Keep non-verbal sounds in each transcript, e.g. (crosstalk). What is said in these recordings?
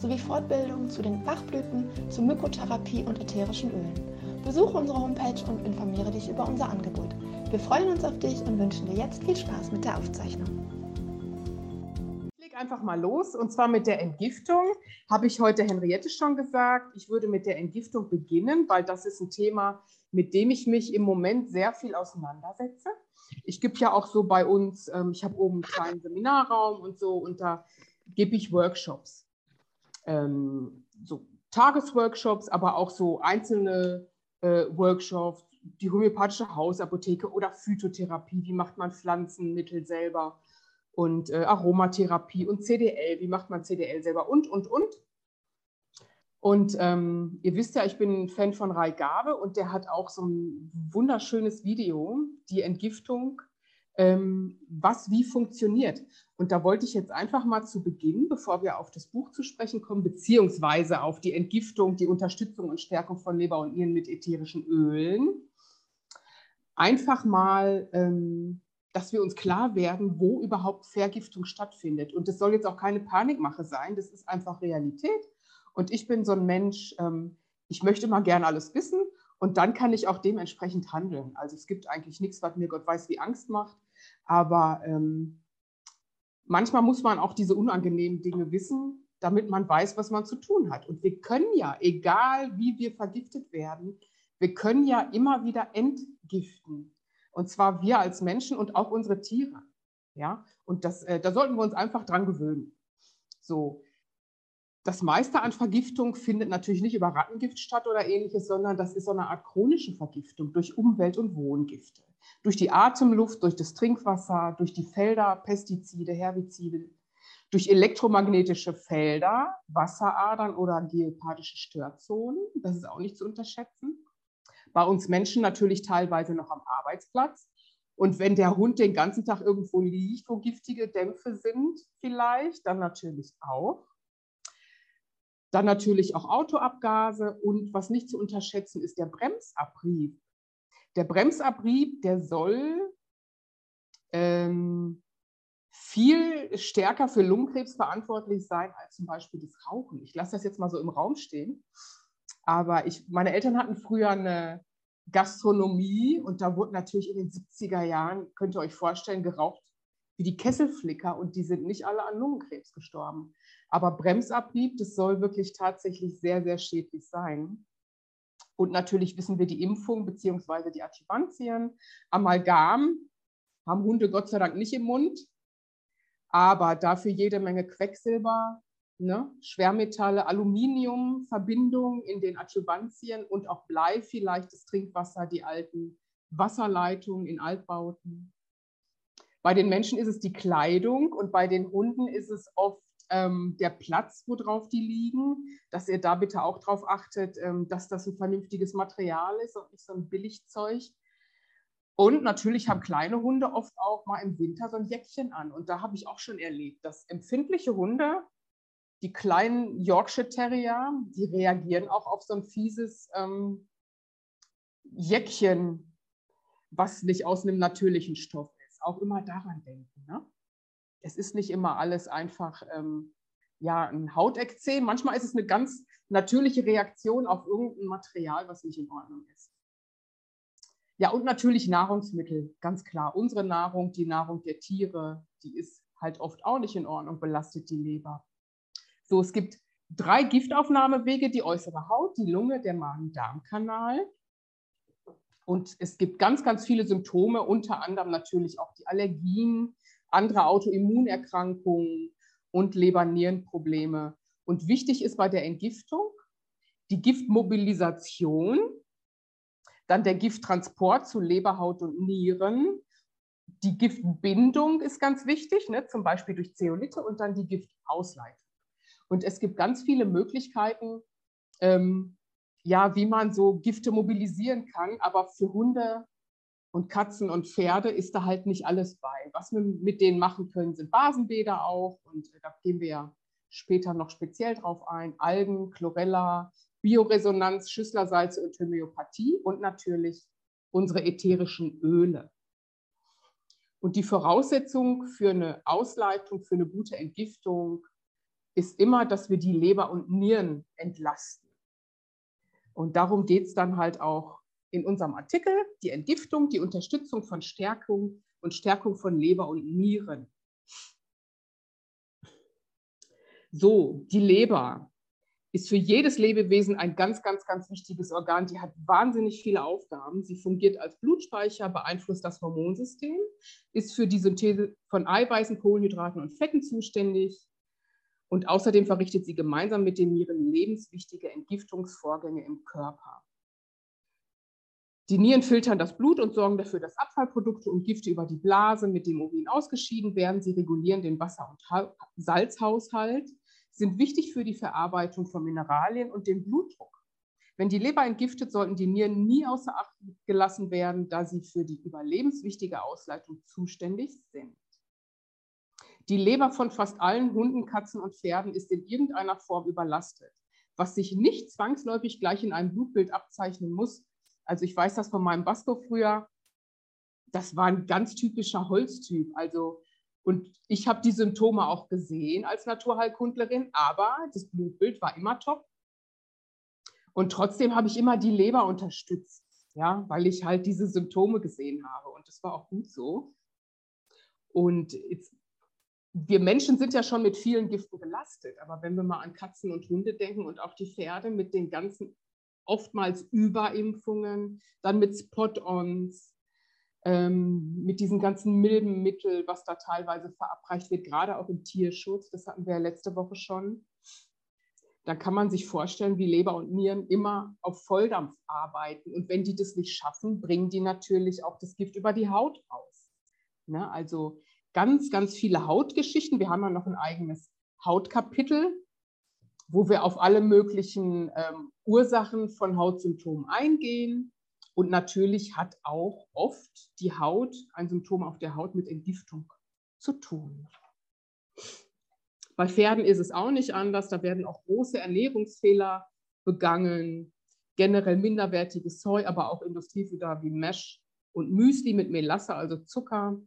sowie Fortbildungen zu den Bachblüten, zur Mykotherapie und ätherischen Ölen. Besuche unsere Homepage und informiere dich über unser Angebot. Wir freuen uns auf dich und wünschen dir jetzt viel Spaß mit der Aufzeichnung. Einfach mal los und zwar mit der Entgiftung. Habe ich heute Henriette schon gesagt. Ich würde mit der Entgiftung beginnen, weil das ist ein Thema, mit dem ich mich im Moment sehr viel auseinandersetze. Ich gebe ja auch so bei uns, ähm, ich habe oben einen kleinen Seminarraum und so und da gebe ich Workshops. Ähm, so Tagesworkshops, aber auch so einzelne äh, Workshops, die homöopathische Hausapotheke oder Phytotherapie, wie macht man Pflanzenmittel selber? Und äh, Aromatherapie und CDL, wie macht man CDL selber? Und, und, und. Und ähm, ihr wisst ja, ich bin ein Fan von Rai Gabe und der hat auch so ein wunderschönes Video, die Entgiftung, ähm, was wie funktioniert. Und da wollte ich jetzt einfach mal zu Beginn, bevor wir auf das Buch zu sprechen kommen, beziehungsweise auf die Entgiftung, die Unterstützung und Stärkung von Leber und Nieren mit ätherischen Ölen, einfach mal, ähm, dass wir uns klar werden, wo überhaupt Vergiftung stattfindet. Und das soll jetzt auch keine Panikmache sein, das ist einfach Realität. Und ich bin so ein Mensch, ähm, ich möchte mal gerne alles wissen und dann kann ich auch dementsprechend handeln. Also es gibt eigentlich nichts, was mir Gott weiß wie Angst macht. Aber ähm, manchmal muss man auch diese unangenehmen Dinge wissen, damit man weiß, was man zu tun hat. Und wir können ja, egal wie wir vergiftet werden, wir können ja immer wieder entgiften. Und zwar wir als Menschen und auch unsere Tiere. Ja, und das, äh, da sollten wir uns einfach dran gewöhnen. So. Das meiste an Vergiftung findet natürlich nicht über Rattengift statt oder ähnliches, sondern das ist so eine Art chronische Vergiftung durch Umwelt- und Wohngifte durch die Atemluft, durch das Trinkwasser, durch die Felder, Pestizide, Herbizide, durch elektromagnetische Felder, Wasseradern oder geopathische Störzonen. Das ist auch nicht zu unterschätzen. Bei uns Menschen natürlich teilweise noch am Arbeitsplatz. Und wenn der Hund den ganzen Tag irgendwo liegt, wo giftige Dämpfe sind, vielleicht, dann natürlich auch. Dann natürlich auch Autoabgase und was nicht zu unterschätzen ist der Bremsabrieb. Der Bremsabrieb, der soll ähm, viel stärker für Lungenkrebs verantwortlich sein als zum Beispiel das Rauchen. Ich lasse das jetzt mal so im Raum stehen. Aber ich, meine Eltern hatten früher eine Gastronomie und da wurde natürlich in den 70er Jahren, könnt ihr euch vorstellen, geraucht wie die Kesselflicker und die sind nicht alle an Lungenkrebs gestorben. Aber Bremsabrieb, das soll wirklich tatsächlich sehr, sehr schädlich sein. Und natürlich wissen wir die Impfung bzw. die Adjuvantien. Amalgam haben Hunde Gott sei Dank nicht im Mund, aber dafür jede Menge Quecksilber, ne? Schwermetalle, Aluminium, Verbindungen in den Adjuvantien und auch Blei, vielleicht das Trinkwasser, die alten Wasserleitungen in Altbauten. Bei den Menschen ist es die Kleidung und bei den Hunden ist es oft ähm, der Platz, worauf die liegen, dass ihr da bitte auch darauf achtet, ähm, dass das ein vernünftiges Material ist und nicht so ein Billigzeug. Und natürlich haben kleine Hunde oft auch mal im Winter so ein Jäckchen an. Und da habe ich auch schon erlebt, dass empfindliche Hunde, die kleinen Yorkshire Terrier, die reagieren auch auf so ein fieses ähm, Jäckchen, was nicht aus einem natürlichen Stoff. Auch immer daran denken. Ne? es ist nicht immer alles einfach ähm, ja, ein Hautekzem. Manchmal ist es eine ganz natürliche Reaktion auf irgendein Material, was nicht in Ordnung ist. Ja, und natürlich Nahrungsmittel, ganz klar. Unsere Nahrung, die Nahrung der Tiere, die ist halt oft auch nicht in Ordnung, belastet die Leber. So, es gibt drei Giftaufnahmewege, die äußere Haut, die Lunge, der Magen-Darm-Kanal. Und es gibt ganz, ganz viele Symptome, unter anderem natürlich auch die Allergien, andere Autoimmunerkrankungen und Leber-Nierenprobleme. Und wichtig ist bei der Entgiftung die Giftmobilisation, dann der Gifttransport zu Leber, Haut und Nieren. Die Giftbindung ist ganz wichtig, ne, zum Beispiel durch Zeolite und dann die Giftausleitung. Und es gibt ganz viele Möglichkeiten, ähm, ja, wie man so Gifte mobilisieren kann. Aber für Hunde und Katzen und Pferde ist da halt nicht alles bei. Was wir mit denen machen können, sind Basenbäder auch. Und da gehen wir ja später noch speziell drauf ein. Algen, Chlorella, Bioresonanz, Schüsslersalze und Homöopathie und natürlich unsere ätherischen Öle. Und die Voraussetzung für eine Ausleitung, für eine gute Entgiftung ist immer, dass wir die Leber und Nieren entlasten. Und darum geht es dann halt auch in unserem Artikel, die Entgiftung, die Unterstützung von Stärkung und Stärkung von Leber und Nieren. So, die Leber ist für jedes Lebewesen ein ganz, ganz, ganz wichtiges Organ. Die hat wahnsinnig viele Aufgaben. Sie fungiert als Blutspeicher, beeinflusst das Hormonsystem, ist für die Synthese von Eiweißen, Kohlenhydraten und Fetten zuständig, und außerdem verrichtet sie gemeinsam mit den Nieren lebenswichtige Entgiftungsvorgänge im Körper. Die Nieren filtern das Blut und sorgen dafür, dass Abfallprodukte und Gifte über die Blase mit dem Urin ausgeschieden werden. Sie regulieren den Wasser- und Salzhaushalt, sind wichtig für die Verarbeitung von Mineralien und den Blutdruck. Wenn die Leber entgiftet, sollten die Nieren nie außer Acht gelassen werden, da sie für die überlebenswichtige Ausleitung zuständig sind. Die Leber von fast allen Hunden, Katzen und Pferden ist in irgendeiner Form überlastet, was sich nicht zwangsläufig gleich in einem Blutbild abzeichnen muss. Also ich weiß das von meinem Basto früher, das war ein ganz typischer Holztyp. Also und ich habe die Symptome auch gesehen als Naturheilkundlerin, aber das Blutbild war immer top. Und trotzdem habe ich immer die Leber unterstützt, ja, weil ich halt diese Symptome gesehen habe. Und das war auch gut so. Und jetzt wir Menschen sind ja schon mit vielen Giften belastet, aber wenn wir mal an Katzen und Hunde denken und auch die Pferde mit den ganzen oftmals Überimpfungen, dann mit Spot-ons, ähm, mit diesen ganzen milden Mitteln, was da teilweise verabreicht wird, gerade auch im Tierschutz, das hatten wir ja letzte Woche schon, da kann man sich vorstellen, wie Leber und Nieren immer auf Volldampf arbeiten. Und wenn die das nicht schaffen, bringen die natürlich auch das Gift über die Haut raus. Ne? Also ganz, ganz viele Hautgeschichten. Wir haben ja noch ein eigenes Hautkapitel, wo wir auf alle möglichen ähm, Ursachen von Hautsymptomen eingehen. Und natürlich hat auch oft die Haut, ein Symptom auf der Haut mit Entgiftung zu tun. Bei Pferden ist es auch nicht anders. Da werden auch große Ernährungsfehler begangen, generell minderwertiges Zeug, aber auch Industriefutter wie Mesh und Müsli mit Melasse, also Zucker,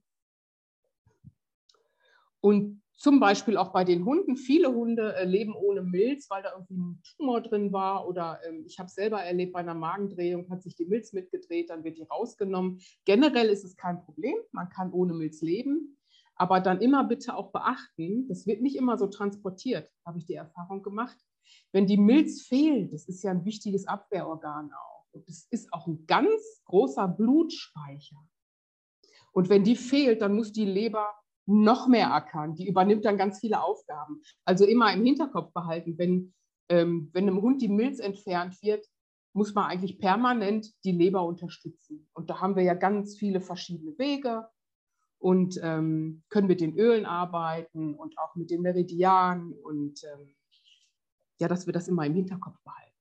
und zum Beispiel auch bei den Hunden. Viele Hunde äh, leben ohne Milz, weil da irgendwie ein Tumor drin war. Oder ähm, ich habe selber erlebt, bei einer Magendrehung hat sich die Milz mitgedreht, dann wird die rausgenommen. Generell ist es kein Problem, man kann ohne Milz leben. Aber dann immer bitte auch beachten, das wird nicht immer so transportiert, habe ich die Erfahrung gemacht. Wenn die Milz fehlt, das ist ja ein wichtiges Abwehrorgan auch. Und das ist auch ein ganz großer Blutspeicher. Und wenn die fehlt, dann muss die Leber noch mehr erkannt. Die übernimmt dann ganz viele Aufgaben. Also immer im Hinterkopf behalten, wenn, ähm, wenn einem Hund die Milz entfernt wird, muss man eigentlich permanent die Leber unterstützen. Und da haben wir ja ganz viele verschiedene Wege und ähm, können mit den Ölen arbeiten und auch mit den Meridianen und ähm, ja, dass wir das immer im Hinterkopf behalten.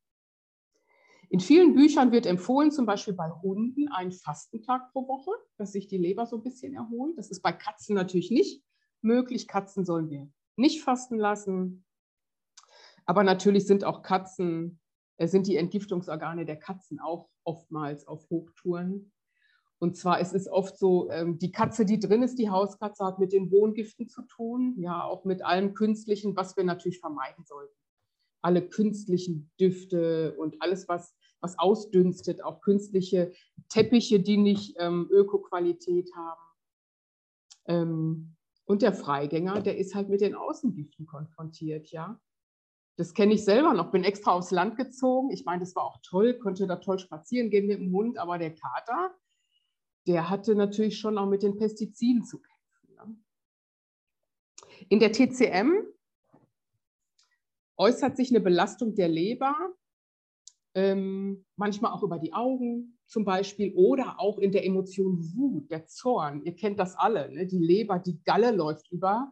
In vielen Büchern wird empfohlen, zum Beispiel bei Hunden, einen Fastentag pro Woche, dass sich die Leber so ein bisschen erholt. Das ist bei Katzen natürlich nicht möglich. Katzen sollen wir nicht fasten lassen. Aber natürlich sind auch Katzen, äh, sind die Entgiftungsorgane der Katzen auch oftmals auf Hochtouren. Und zwar ist es oft so, ähm, die Katze, die drin ist, die Hauskatze, hat mit den Wohngiften zu tun, ja, auch mit allem Künstlichen, was wir natürlich vermeiden sollten. Alle künstlichen Düfte und alles, was was ausdünstet, auch künstliche Teppiche, die nicht ähm, Ökoqualität haben. Ähm, und der Freigänger, der ist halt mit den Außengiften konfrontiert, ja. Das kenne ich selber noch, bin extra aufs Land gezogen. Ich meine, das war auch toll, konnte da toll spazieren gehen mit dem Hund, aber der Kater, der hatte natürlich schon auch mit den Pestiziden zu kämpfen. Ne? In der TCM äußert sich eine Belastung der Leber ähm, manchmal auch über die Augen zum Beispiel oder auch in der Emotion Wut, der Zorn. Ihr kennt das alle, ne? die Leber, die Galle läuft über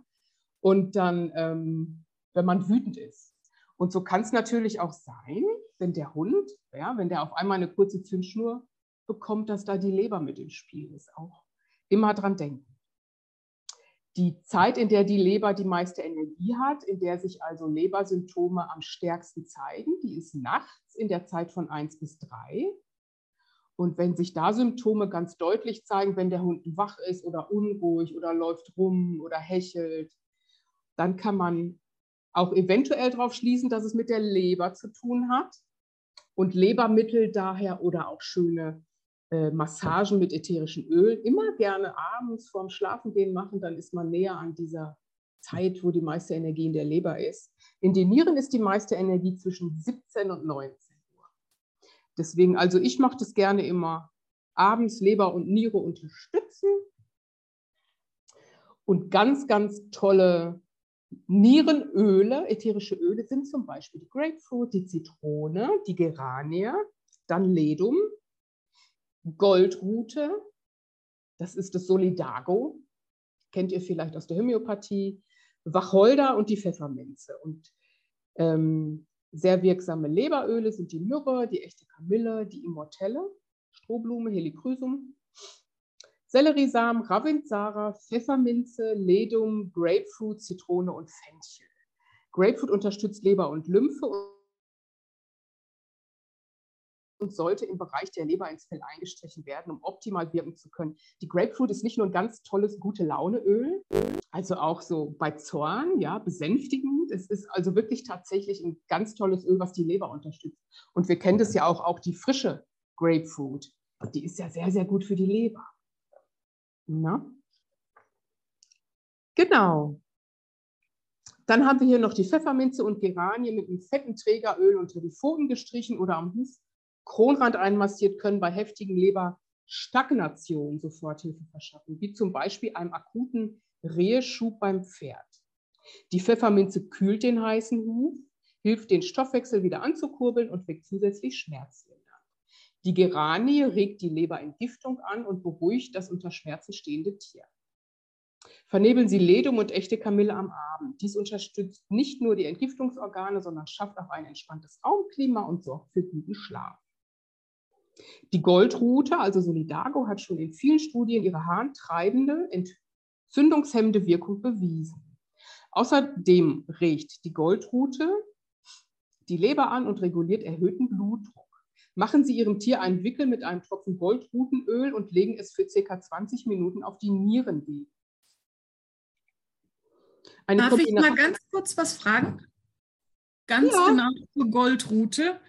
und dann ähm, wenn man wütend ist. Und so kann es natürlich auch sein, wenn der Hund, ja, wenn der auf einmal eine kurze Zündschnur bekommt, dass da die Leber mit im Spiel ist. Auch immer dran denken. Die Zeit, in der die Leber die meiste Energie hat, in der sich also Lebersymptome am stärksten zeigen, die ist nachts in der Zeit von 1 bis 3. Und wenn sich da Symptome ganz deutlich zeigen, wenn der Hund wach ist oder unruhig oder läuft rum oder hechelt, dann kann man auch eventuell darauf schließen, dass es mit der Leber zu tun hat. Und Lebermittel daher oder auch schöne äh, Massagen mit ätherischen Öl immer gerne abends vorm Schlafengehen machen, dann ist man näher an dieser Zeit, wo die meiste Energie in der Leber ist. In den Nieren ist die meiste Energie zwischen 17 und 19 Uhr. Deswegen, also ich mache das gerne immer abends Leber und Niere unterstützen. Und ganz, ganz tolle Nierenöle, ätherische Öle sind zum Beispiel die Grapefruit, die Zitrone, die Geranie, dann Ledum, Goldrute, das ist das Solidago, kennt ihr vielleicht aus der Homöopathie, Wacholder und die Pfefferminze. Und ähm, sehr wirksame Leberöle sind die Myrrhe, die echte Kamille, die Immortelle, Strohblume, Helichrysum, Selleriesamen, Ravintsara, Pfefferminze, Ledum, Grapefruit, Zitrone und Fenchel. Grapefruit unterstützt Leber und Lymphe und sollte im Bereich der Leber ins Fell eingestrichen werden, um optimal wirken zu können. Die Grapefruit ist nicht nur ein ganz tolles gute Launeöl, also auch so bei Zorn, ja, besänftigend. Es ist also wirklich tatsächlich ein ganz tolles Öl, was die Leber unterstützt. Und wir kennen das ja auch, auch die frische Grapefruit. Die ist ja sehr, sehr gut für die Leber. Na? Genau. Dann haben wir hier noch die Pfefferminze und Geranie mit einem fetten Trägeröl unter die Pfoten gestrichen oder am Huf Kronrand einmassiert, können bei heftigen Leberstagnationen sofort Hilfe verschaffen, wie zum Beispiel einem akuten Reheschub beim Pferd. Die Pfefferminze kühlt den heißen Huf, hilft den Stoffwechsel wieder anzukurbeln und weckt zusätzlich Schmerzlindern. Die Geranie regt die Leberentgiftung an und beruhigt das unter Schmerzen stehende Tier. Vernebeln Sie Ledum und echte Kamille am Abend. Dies unterstützt nicht nur die Entgiftungsorgane, sondern schafft auch ein entspanntes Raumklima und sorgt für guten Schlaf. Die Goldrute, also Solidago, hat schon in vielen Studien ihre harntreibende, entzündungshemmende Wirkung bewiesen. Außerdem regt die Goldrute die Leber an und reguliert erhöhten Blutdruck. Machen Sie Ihrem Tier einen Wickel mit einem Tropfen Goldrutenöl und legen es für ca. 20 Minuten auf die Nierenwege. Darf ich mal ganz kurz was fragen? Ganz ja. genau zur Goldrute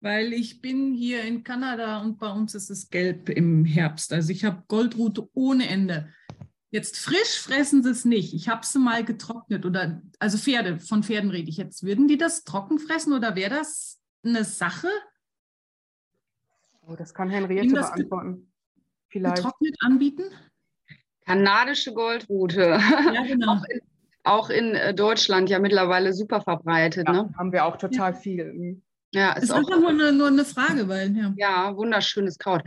weil ich bin hier in Kanada und bei uns ist es gelb im Herbst. Also ich habe Goldrute ohne Ende. Jetzt frisch fressen sie es nicht. Ich habe sie mal getrocknet oder also Pferde, von Pferden rede ich jetzt. Würden die das trocken fressen oder wäre das eine Sache? Oh, das kann Henriette das beantworten. Vielleicht. Getrocknet anbieten? Kanadische Goldrute. Ja, (laughs) genau. auch, in, auch in, äh, Deutschland ja mittlerweile super verbreitet. Ja, ne? Haben wir auch total ja. viel. Ja, ist, ist einfach nur eine, nur eine Frage, weil ja. ja wunderschönes Kraut.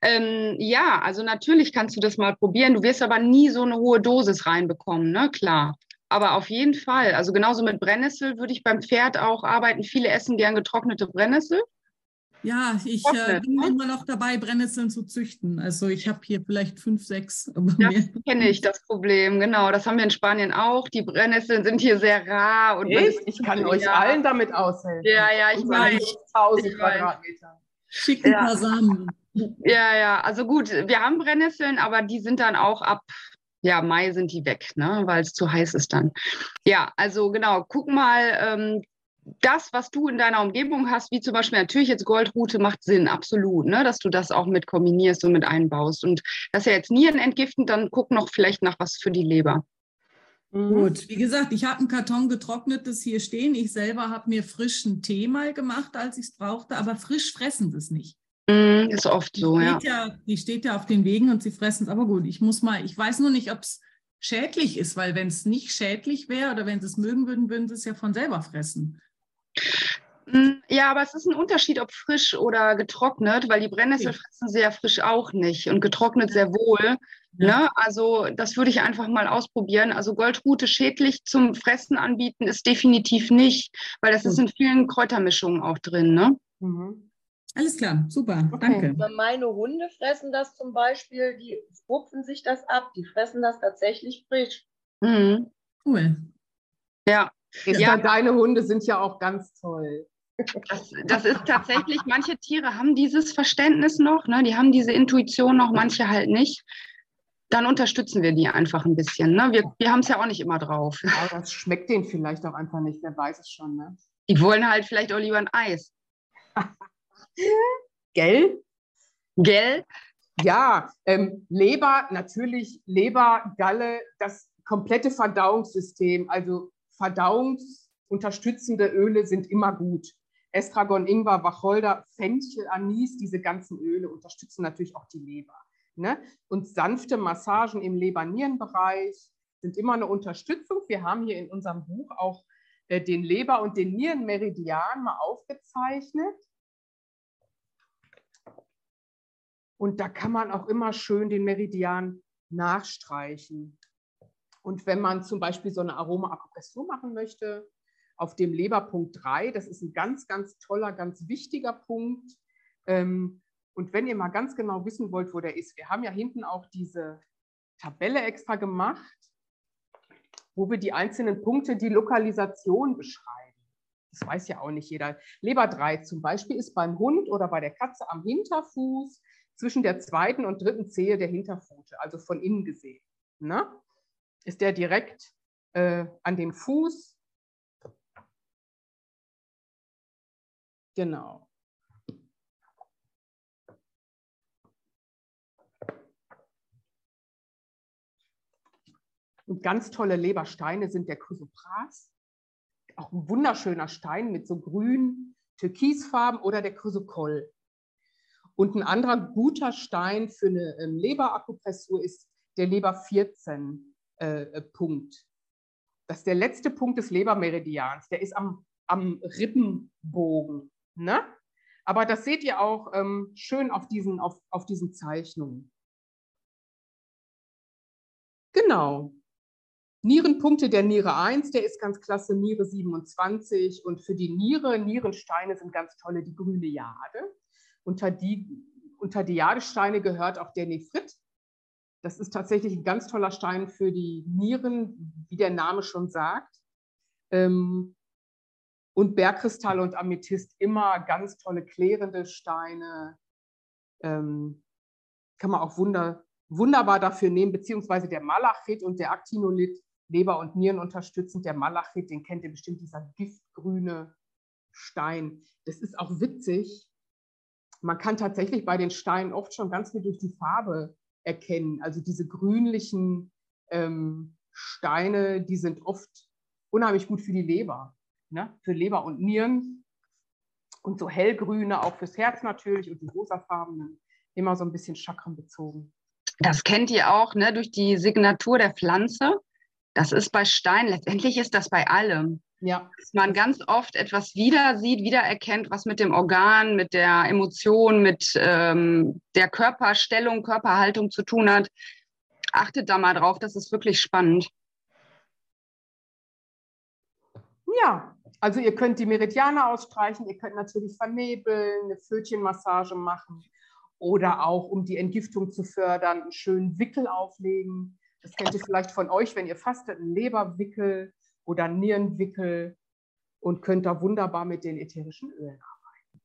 Ähm, ja, also natürlich kannst du das mal probieren. Du wirst aber nie so eine hohe Dosis reinbekommen, ne? Klar. Aber auf jeden Fall. Also genauso mit Brennnessel würde ich beim Pferd auch arbeiten. Viele essen gern getrocknete Brennnessel. Ja, ich äh, bin immer noch dabei, Brennnesseln zu züchten. Also ich habe hier vielleicht fünf, sechs. Das kenne ich, das Problem. Genau, das haben wir in Spanien auch. Die Brennnesseln sind hier sehr rar. Und Echt? Ich kann euch ja. allen damit aushelfen. Ja, ja, ich weiß. 1000 Quadratmeter. Schicken ja. Samen. Ja, ja, also gut, wir haben Brennnesseln, aber die sind dann auch ab ja, Mai sind die weg, ne, weil es zu heiß ist dann. Ja, also genau, guck mal, ähm, das, was du in deiner Umgebung hast, wie zum Beispiel natürlich jetzt Goldrute, macht Sinn, absolut, ne? dass du das auch mit kombinierst und mit einbaust. Und das ist ja jetzt Nieren entgiftend, dann guck noch vielleicht nach was für die Leber. Mhm. Gut, wie gesagt, ich habe einen Karton getrocknetes hier stehen. Ich selber habe mir frischen Tee mal gemacht, als ich es brauchte, aber frisch fressen sie es nicht. Mm, ist oft so, ja. ja. Die steht ja auf den Wegen und sie fressen es. Aber gut, ich muss mal, ich weiß nur nicht, ob es schädlich ist, weil wenn es nicht schädlich wäre oder wenn sie es mögen würden, würden sie es ja von selber fressen. Mm, ja, aber es ist ein Unterschied, ob frisch oder getrocknet, weil die Brennnessel okay. fressen sie ja frisch auch nicht und getrocknet sehr wohl. Ja. Ne? Also das würde ich einfach mal ausprobieren. Also Goldrute schädlich zum Fressen anbieten ist definitiv nicht, weil das ist in vielen Kräutermischungen auch drin. Ne? Mhm. Alles klar, super, okay. danke. Meine Hunde fressen das zum Beispiel, die rupfen sich das ab, die fressen das tatsächlich frisch. Mhm. Cool. Ja. Ja. Deine Hunde sind ja auch ganz toll. Das, das, ist tatsächlich, manche Tiere haben dieses Verständnis noch, ne? die haben diese Intuition noch, manche halt nicht. Dann unterstützen wir die einfach ein bisschen. Ne? Wir, wir haben es ja auch nicht immer drauf. Ja, das schmeckt denen vielleicht auch einfach nicht, wer weiß es schon. Ne? Die wollen halt vielleicht auch lieber ein Eis. (laughs) Gell? Gell? Ja, ähm, Leber, natürlich Leber, Galle, das komplette Verdauungssystem, also verdauungsunterstützende Öle sind immer gut. Estragon, Ingwer, Wacholder, Fenchel, Anis, diese ganzen Öle unterstützen natürlich auch die Leber. Ne? Und sanfte Massagen im Leber-Nieren-Bereich sind immer eine Unterstützung. Wir haben hier in unserem Buch auch äh, den Leber- und den Nierenmeridian mal aufgezeichnet. Und da kann man auch immer schön den Meridian nachstreichen. Und wenn man zum Beispiel so eine Aroma-Akupressur machen möchte, auf dem Leberpunkt 3. Das ist ein ganz, ganz toller, ganz wichtiger Punkt. Ähm, und wenn ihr mal ganz genau wissen wollt, wo der ist, wir haben ja hinten auch diese Tabelle extra gemacht, wo wir die einzelnen Punkte, die Lokalisation beschreiben. Das weiß ja auch nicht jeder. Leber 3 zum Beispiel ist beim Hund oder bei der Katze am Hinterfuß zwischen der zweiten und dritten Zehe der Hinterpfote, also von innen gesehen. Ne? Ist der direkt äh, an dem Fuß Genau. Und ganz tolle Lebersteine sind der Chrysopras, auch ein wunderschöner Stein mit so grün, türkisfarben oder der Chrysokoll. Und ein anderer guter Stein für eine ähm, Leberakupressur ist der Leber 14 äh, äh, Punkt. Das ist der letzte Punkt des Lebermeridians. Der ist am, am Rippenbogen. Ne? Aber das seht ihr auch ähm, schön auf diesen, auf, auf diesen Zeichnungen. Genau. Nierenpunkte der Niere 1, der ist ganz klasse, Niere 27. Und für die Niere, Nierensteine sind ganz tolle, die grüne Jade. Unter die, unter die Jadesteine gehört auch der Nephrit. Das ist tatsächlich ein ganz toller Stein für die Nieren, wie der Name schon sagt. Ähm, und Bergkristall und Amethyst immer ganz tolle klärende Steine. Ähm, kann man auch wunder, wunderbar dafür nehmen, beziehungsweise der Malachit und der Actinolith, Leber und Nieren unterstützend. Der Malachit, den kennt ihr bestimmt, dieser giftgrüne Stein. Das ist auch witzig. Man kann tatsächlich bei den Steinen oft schon ganz viel durch die Farbe erkennen. Also diese grünlichen ähm, Steine, die sind oft unheimlich gut für die Leber ne, für Leber und Nieren. Und so hellgrüne auch fürs Herz natürlich und die rosafarbenen, immer so ein bisschen chakrenbezogen. Das kennt ihr auch ne, durch die Signatur der Pflanze. Das ist bei Stein, letztendlich ist das bei allem. Ja. Dass man ganz oft etwas wieder sieht, wiedererkennt, was mit dem Organ, mit der Emotion, mit ähm, der Körperstellung, Körperhaltung zu tun hat. Achtet da mal drauf, das ist wirklich spannend. Ja, also ihr könnt die Meridiane ausstreichen, ihr könnt natürlich vernebeln, eine Fötchenmassage machen oder auch, um die Entgiftung zu fördern, einen schönen Wickel auflegen. Das kennt ihr vielleicht von euch, wenn ihr fastet, einen Leberwickel oder Nierenwickel und könnt da wunderbar mit den ätherischen Ölen arbeiten.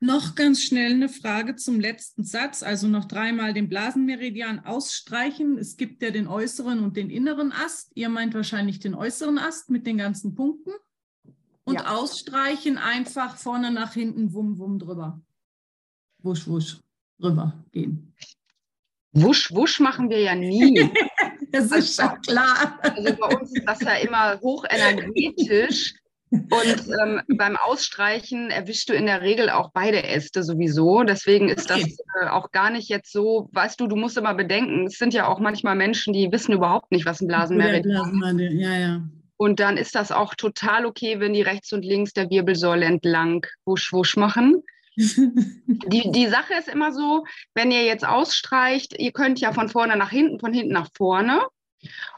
Noch ganz schnell eine Frage zum letzten Satz, also noch dreimal den Blasenmeridian ausstreichen. Es gibt ja den äußeren und den inneren Ast. Ihr meint wahrscheinlich den äußeren Ast mit den ganzen Punkten und ja. ausstreichen einfach vorne nach hinten, wumm, wumm drüber. Wusch, wusch, drüber gehen. Wusch, wusch machen wir ja nie. (laughs) (laughs) das ist also, schon klar. Also bei uns ist das ja immer hochenergetisch. Und ähm, beim Ausstreichen erwischst du in der Regel auch beide Äste sowieso. Deswegen ist das äh, auch gar nicht jetzt so, weißt du, du musst immer bedenken, es sind ja auch manchmal Menschen, die wissen überhaupt nicht, was ein Blasenmeridian ist. Ja, ja. Und dann ist das auch total okay, wenn die rechts und links der Wirbelsäule entlang wusch wusch machen. Die, die Sache ist immer so, wenn ihr jetzt ausstreicht, ihr könnt ja von vorne nach hinten, von hinten nach vorne.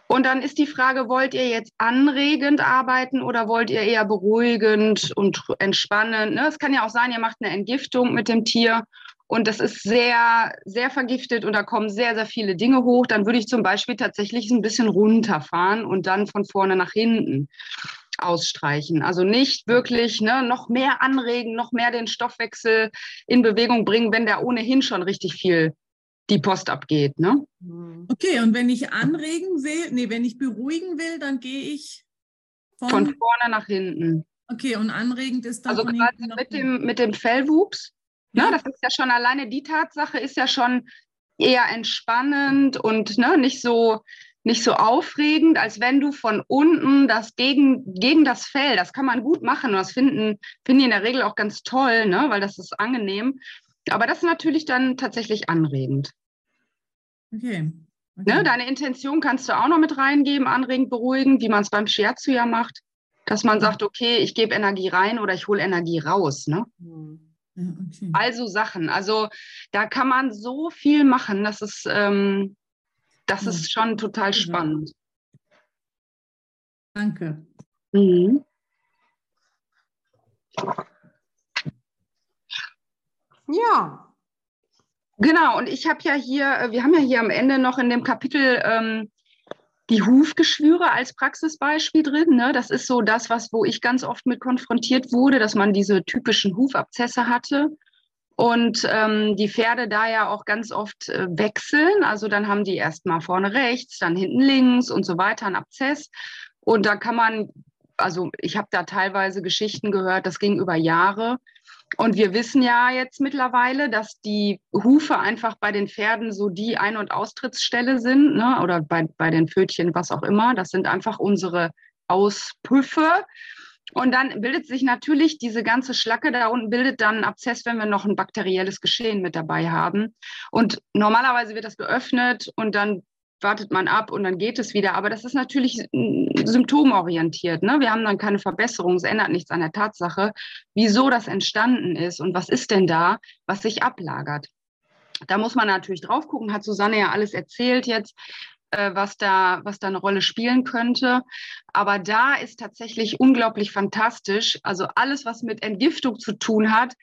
Und dann ist die Frage, wollt ihr jetzt anregend arbeiten oder wollt ihr eher beruhigend und entspannend? Ne? Es kann ja auch sein, ihr macht eine Entgiftung mit dem Tier und das ist sehr, sehr vergiftet und da kommen sehr, sehr viele Dinge hoch. Dann würde ich zum Beispiel tatsächlich ein bisschen runterfahren und dann von vorne nach hinten ausstreichen. Also nicht wirklich ne, noch mehr anregen, noch mehr den Stoffwechsel in Bewegung bringen, wenn der ohnehin schon richtig viel die Post abgeht. Ne? Mhm. Okay, und wenn ich anregen will, nee, wenn ich beruhigen will, dann gehe ich von, von, vorne nach hinten. Okay, und anregend ist dann. Also gerade mit dem, mit dem Fellwuchs, ne, ja. ne, das ist ja schon alleine die Tatsache, ist ja schon eher entspannend und ne, nicht so nicht so aufregend, als wenn du von unten das gegen, gegen das Fell, das kann man gut machen und das finden, finden die in der Regel auch ganz toll, ne, weil das ist angenehm. Aber das ist natürlich dann tatsächlich anregend. Okay. okay. Ne, deine Intention kannst du auch noch mit reingeben, anregend, beruhigen, wie man es beim Shiatsu ja macht, dass man sagt, okay, ich gebe Energie rein oder ich hole Energie raus. Ne? Ja, okay. Also Sachen. Also da kann man so viel machen. Das ist, ähm, das ist schon total spannend. Danke. Mhm. Ja. Genau, und ich habe ja hier, äh, wir haben ja hier am Ende noch in dem Kapitel ähm, die Hufgeschwüre als Praxisbeispiel drin. Ne? Das ist so das, was, wo ich ganz oft mit konfrontiert wurde, dass man diese typischen Hufabzesse hatte. Und ähm, die Pferde da ja auch ganz oft äh, wechseln. Also dann haben die erstmal vorne rechts, dann hinten links und so weiter einen Abzess. Und da kann man, also ich habe da teilweise Geschichten gehört, das ging über Jahre. Und wir wissen ja jetzt mittlerweile, dass die Hufe einfach bei den Pferden so die Ein- und Austrittsstelle sind, ne? oder bei, bei den Pfötchen, was auch immer. Das sind einfach unsere Auspüffe. Und dann bildet sich natürlich diese ganze Schlacke da unten, bildet dann einen Abzess, wenn wir noch ein bakterielles Geschehen mit dabei haben. Und normalerweise wird das geöffnet und dann wartet man ab und dann geht es wieder. Aber das ist natürlich symptomorientiert. Ne? Wir haben dann keine Verbesserung. Es ändert nichts an der Tatsache, wieso das entstanden ist und was ist denn da, was sich ablagert. Da muss man natürlich drauf gucken, hat Susanne ja alles erzählt jetzt, äh, was, da, was da eine Rolle spielen könnte. Aber da ist tatsächlich unglaublich fantastisch. Also alles, was mit Entgiftung zu tun hat,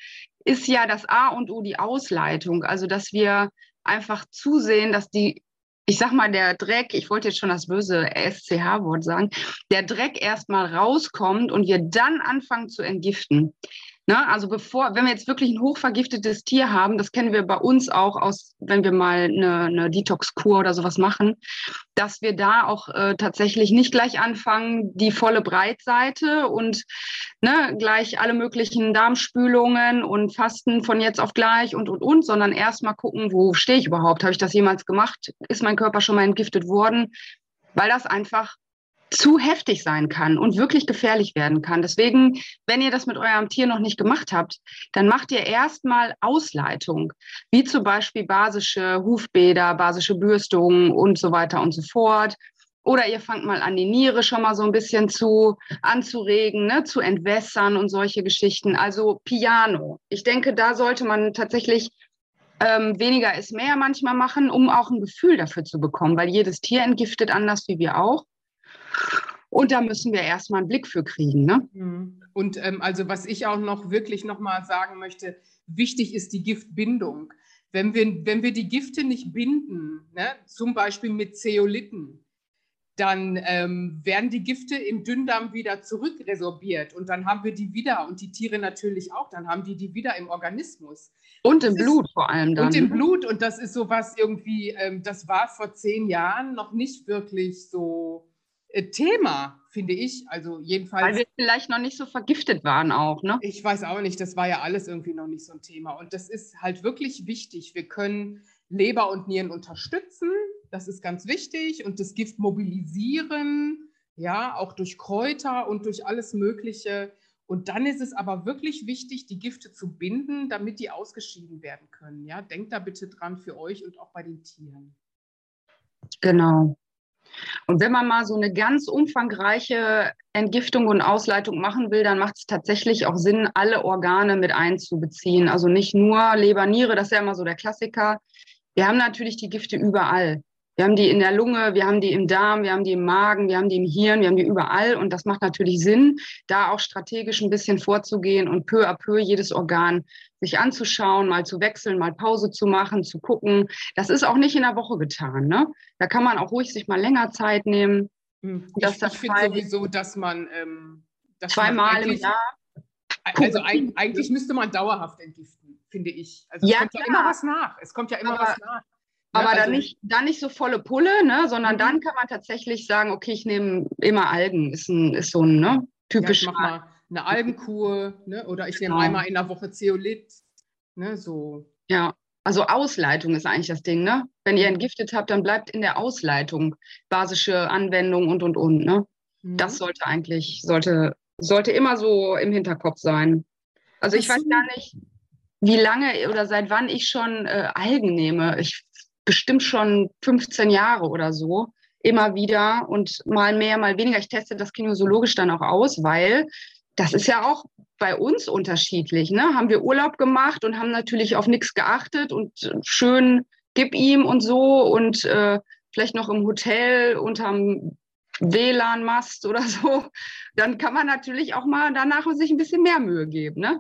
ist ja das A und O die Ausleitung. Also dass wir einfach zusehen, dass die ich sag mal, der Dreck, ich wollte jetzt schon das böse SCH-Wort sagen, der Dreck erstmal rauskommt und wir dann anfangen zu entgiften. Ne? Also bevor, wenn wir jetzt wirklich ein hochvergiftetes Tier haben, das kennen wir bei uns auch aus, wenn wir mal eine, eine Detox-Kur oder sowas machen, dass wir da auch äh, tatsächlich nicht gleich anfangen, die volle Breitseite und ne, gleich alle möglichen Darmspülungen und Fasten von jetzt auf gleich und und und, sondern erstmal gucken, wo stehe ich überhaupt? Habe ich das jemals gemacht? Ist mein Körper schon mal entgiftet worden? Weil das einfach zu heftig sein kann und wirklich gefährlich werden kann. Deswegen, wenn ihr das mit eurem Tier noch nicht gemacht habt, dann macht ihr erstmal Ausleitung, wie zum Beispiel basische Hufbäder, basische Bürstungen und so weiter und so fort. Oder ihr fangt mal an, die Niere schon mal so ein bisschen zu anzuregen, ne, zu entwässern und solche Geschichten. Also Piano. Ich denke, da sollte man tatsächlich ähm, weniger ist mehr manchmal machen, um auch ein Gefühl dafür zu bekommen, weil jedes Tier entgiftet anders wie wir auch. Und da müssen wir erstmal einen Blick für kriegen. Ne? Mhm. Und ähm, also was ich auch noch wirklich nochmal sagen möchte, wichtig ist die Giftbindung. Wenn wir, wenn wir die Gifte nicht binden, ne, zum Beispiel mit Zeoliten, dann ähm, werden die Gifte im Dünndarm wieder zurückresorbiert und dann haben wir die wieder und die Tiere natürlich auch, dann haben die die wieder im Organismus. Und im Blut vor allem dann. Und im ne? Blut und das ist sowas irgendwie, ähm, das war vor zehn Jahren noch nicht wirklich so Thema, finde ich. Also jedenfalls. Weil wir vielleicht noch nicht so vergiftet waren auch, ne? Ich weiß auch nicht, das war ja alles irgendwie noch nicht so ein Thema. Und das ist halt wirklich wichtig. Wir können Leber und Nieren unterstützen. Das ist ganz wichtig. Und das Gift mobilisieren, ja, auch durch Kräuter und durch alles Mögliche. Und dann ist es aber wirklich wichtig, die Gifte zu binden, damit die ausgeschieden werden können. Ja, denkt da bitte dran für euch und auch bei den Tieren. Genau. Und wenn man mal so eine ganz umfangreiche Entgiftung und Ausleitung machen will, dann macht es tatsächlich auch Sinn, alle Organe mit einzubeziehen. Also nicht nur Leber, Niere, das ist ja immer so der Klassiker. Wir haben natürlich die Gifte überall. Wir haben die in der Lunge, wir haben die im Darm, wir haben die im Magen, wir haben die im Hirn, wir haben die überall. Und das macht natürlich Sinn, da auch strategisch ein bisschen vorzugehen und peu à peu jedes Organ sich anzuschauen, mal zu wechseln, mal Pause zu machen, zu gucken. Das ist auch nicht in der Woche getan. Ne? Da kann man auch ruhig sich mal länger Zeit nehmen. Hm. Ich, ich finde sowieso, dass man ähm, dass zweimal im Jahr. Also eigentlich müsste man dauerhaft entgiften, finde ich. Also es ja, kommt klar. ja immer was nach. Es kommt ja immer aber, was nach. Aber also, dann, nicht, dann nicht so volle Pulle, ne, sondern mhm. dann kann man tatsächlich sagen, okay, ich nehme immer Algen, ist, ein, ist so ein ne, typisch. Ja, eine Algenkur ne, oder ich nehme genau. einmal in der Woche Zeolit. Ne, so. Ja, also Ausleitung ist eigentlich das Ding, ne? Wenn ihr entgiftet habt, dann bleibt in der Ausleitung basische Anwendung und und und, ne? Mhm. Das sollte eigentlich, sollte, sollte immer so im Hinterkopf sein. Also ich weiß gar nicht, wie lange oder seit wann ich schon äh, Algen nehme. Ich bestimmt schon 15 Jahre oder so, immer wieder und mal mehr, mal weniger. Ich teste das kinesiologisch dann auch aus, weil das ist ja auch bei uns unterschiedlich. Ne? Haben wir Urlaub gemacht und haben natürlich auf nichts geachtet und schön gib ihm und so und äh, vielleicht noch im Hotel unterm WLAN-Mast oder so, dann kann man natürlich auch mal danach sich ein bisschen mehr Mühe geben. Ne?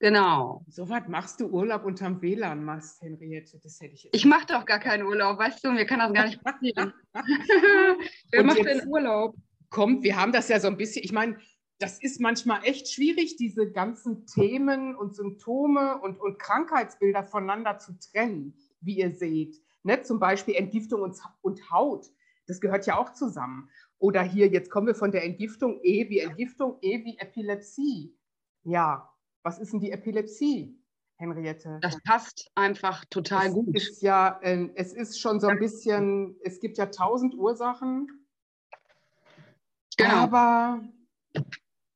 Genau. So was machst du Urlaub unterm WLAN-Mast, Henriette? Das hätte ich jetzt Ich mache doch gar keinen Urlaub, weißt du, mir kann das gar nicht passieren. (laughs) Wer macht denn Urlaub? Kommt, wir haben das ja so ein bisschen, ich meine, das ist manchmal echt schwierig, diese ganzen Themen und Symptome und, und Krankheitsbilder voneinander zu trennen, wie ihr seht. Ne? Zum Beispiel Entgiftung und, und Haut, das gehört ja auch zusammen. Oder hier, jetzt kommen wir von der Entgiftung, E wie Entgiftung, E wie Epilepsie. Ja, was ist denn die Epilepsie, Henriette? Das passt einfach total es gut. Ist ja, äh, es ist schon so ein bisschen, es gibt ja tausend Ursachen. Genau. Aber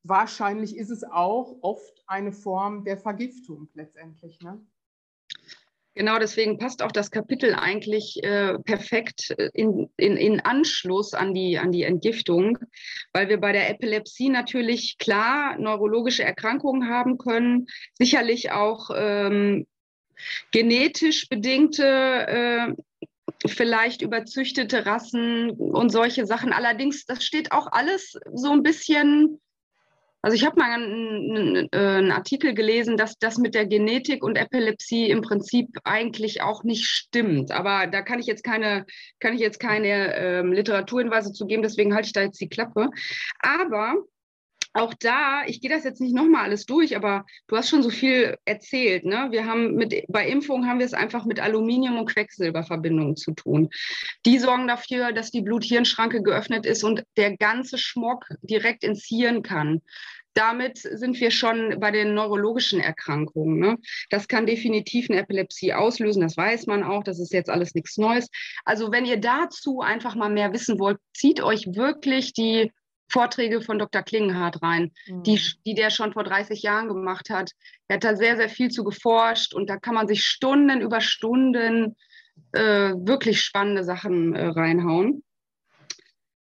wahrscheinlich ist es auch oft eine Form der Vergiftung letztendlich. Ne? Genau, deswegen passt auch das Kapitel eigentlich äh, perfekt äh, in, in, in Anschluss an die, an die Entgiftung, weil wir bei der Epilepsie natürlich klar neurologische Erkrankungen haben können, sicherlich auch ähm, genetisch bedingte, äh, vielleicht überzüchtete Rassen und solche Sachen. Allerdings, das steht auch alles so ein bisschen also ich habe mal einen, einen, Artikel gelesen, dass das mit der Genetik und Epilepsie im Prinzip eigentlich auch nicht stimmt. Aber da kann ich jetzt keine, kann ich jetzt keine ähm, Literaturhinweise zu geben, deswegen halte ich da jetzt die Klappe. Aber auch da, ich gehe das jetzt nicht nochmal alles durch, aber du hast schon so viel erzählt. Ne? Wir haben mit, bei Impfungen haben wir es einfach mit Aluminium- und Quecksilberverbindungen zu tun. Die sorgen dafür, dass die Blut-Hirn-Schranke geöffnet ist und der ganze Schmock direkt ins Hirn kann. Damit sind wir schon bei den neurologischen Erkrankungen. Ne? Das kann definitiv eine Epilepsie auslösen, das weiß man auch, das ist jetzt alles nichts Neues. Also wenn ihr dazu einfach mal mehr wissen wollt, zieht euch wirklich die Vorträge von Dr. Klingenhardt rein, mhm. die, die der schon vor 30 Jahren gemacht hat. Er hat da sehr, sehr viel zu geforscht und da kann man sich Stunden über Stunden äh, wirklich spannende Sachen äh, reinhauen.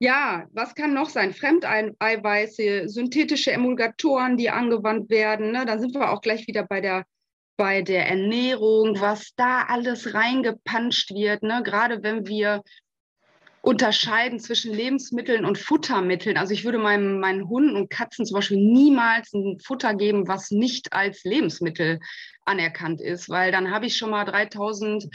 Ja, was kann noch sein? Fremdeiweiße, synthetische Emulgatoren, die angewandt werden. Ne? Da sind wir auch gleich wieder bei der, bei der Ernährung, was da alles reingepanscht wird. Ne? Gerade wenn wir unterscheiden zwischen Lebensmitteln und Futtermitteln. Also ich würde meinem, meinen Hunden und Katzen zum Beispiel niemals ein Futter geben, was nicht als Lebensmittel anerkannt ist, weil dann habe ich schon mal 3000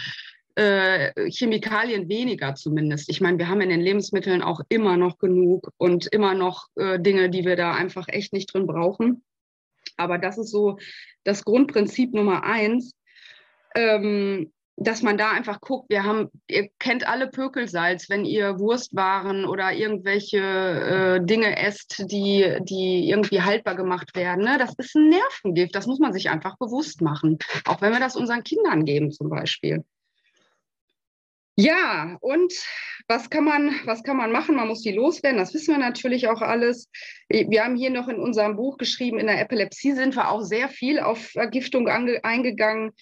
äh, Chemikalien weniger zumindest. Ich meine, wir haben in den Lebensmitteln auch immer noch genug und immer noch äh, Dinge, die wir da einfach echt nicht drin brauchen. Aber das ist so das Grundprinzip Nummer eins. Ähm, dass man da einfach guckt, wir haben, ihr kennt alle Pökelsalz, wenn ihr Wurstwaren oder irgendwelche äh, Dinge esst, die, die irgendwie haltbar gemacht werden. Ne? Das ist ein Nervengift, das muss man sich einfach bewusst machen. Auch wenn wir das unseren Kindern geben zum Beispiel. Ja, und was kann man, was kann man machen? Man muss die loswerden, das wissen wir natürlich auch alles. Wir haben hier noch in unserem Buch geschrieben, in der Epilepsie sind wir auch sehr viel auf Vergiftung eingegangen.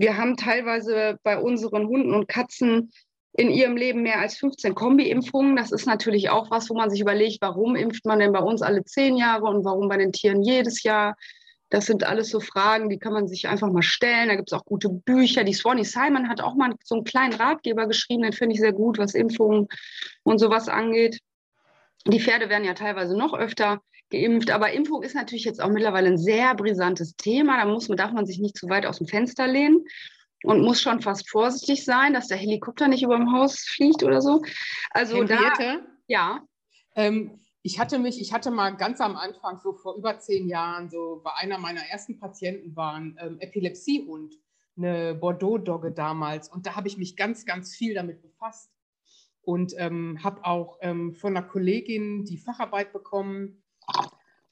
Wir haben teilweise bei unseren Hunden und Katzen in ihrem Leben mehr als 15 Kombi-Impfungen. Das ist natürlich auch was, wo man sich überlegt, warum impft man denn bei uns alle zehn Jahre und warum bei den Tieren jedes Jahr? Das sind alles so Fragen, die kann man sich einfach mal stellen. Da gibt es auch gute Bücher. Die Swanee Simon hat auch mal so einen kleinen Ratgeber geschrieben, den finde ich sehr gut, was Impfungen und sowas angeht. Die Pferde werden ja teilweise noch öfter geimpft, aber Impfung ist natürlich jetzt auch mittlerweile ein sehr brisantes Thema. Da muss, darf man sich nicht zu weit aus dem Fenster lehnen und muss schon fast vorsichtig sein, dass der Helikopter nicht über dem Haus fliegt oder so. Also Henriette, da, ja. Ähm, ich hatte mich, ich hatte mal ganz am Anfang, so vor über zehn Jahren, so bei einer meiner ersten Patienten war ein ähm, Epilepsiehund, eine Bordeaux-Dogge damals. Und da habe ich mich ganz, ganz viel damit befasst und ähm, habe auch ähm, von einer Kollegin die Facharbeit bekommen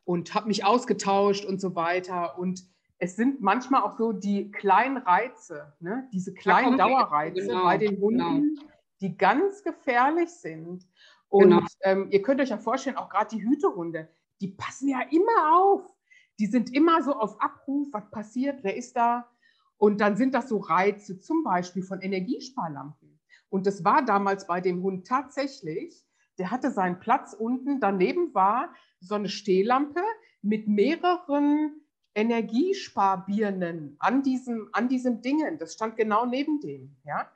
und habe mich ausgetauscht und so weiter. Und es sind manchmal auch so die kleinen Reize, ne? diese kleinen Dauerreize genau, bei den Hunden, genau. die ganz gefährlich sind. Und genau. ähm, ihr könnt euch ja vorstellen, auch gerade die Hütehunde, die passen ja immer auf. Die sind immer so auf Abruf, was passiert, wer ist da? Und dann sind das so Reize, zum Beispiel von Energiesparlampen. Und das war damals bei dem Hund tatsächlich, der hatte seinen Platz unten, daneben war so eine Stehlampe mit mehreren Energiesparbirnen an diesem, an diesem Dingen. Das stand genau neben dem. Ja?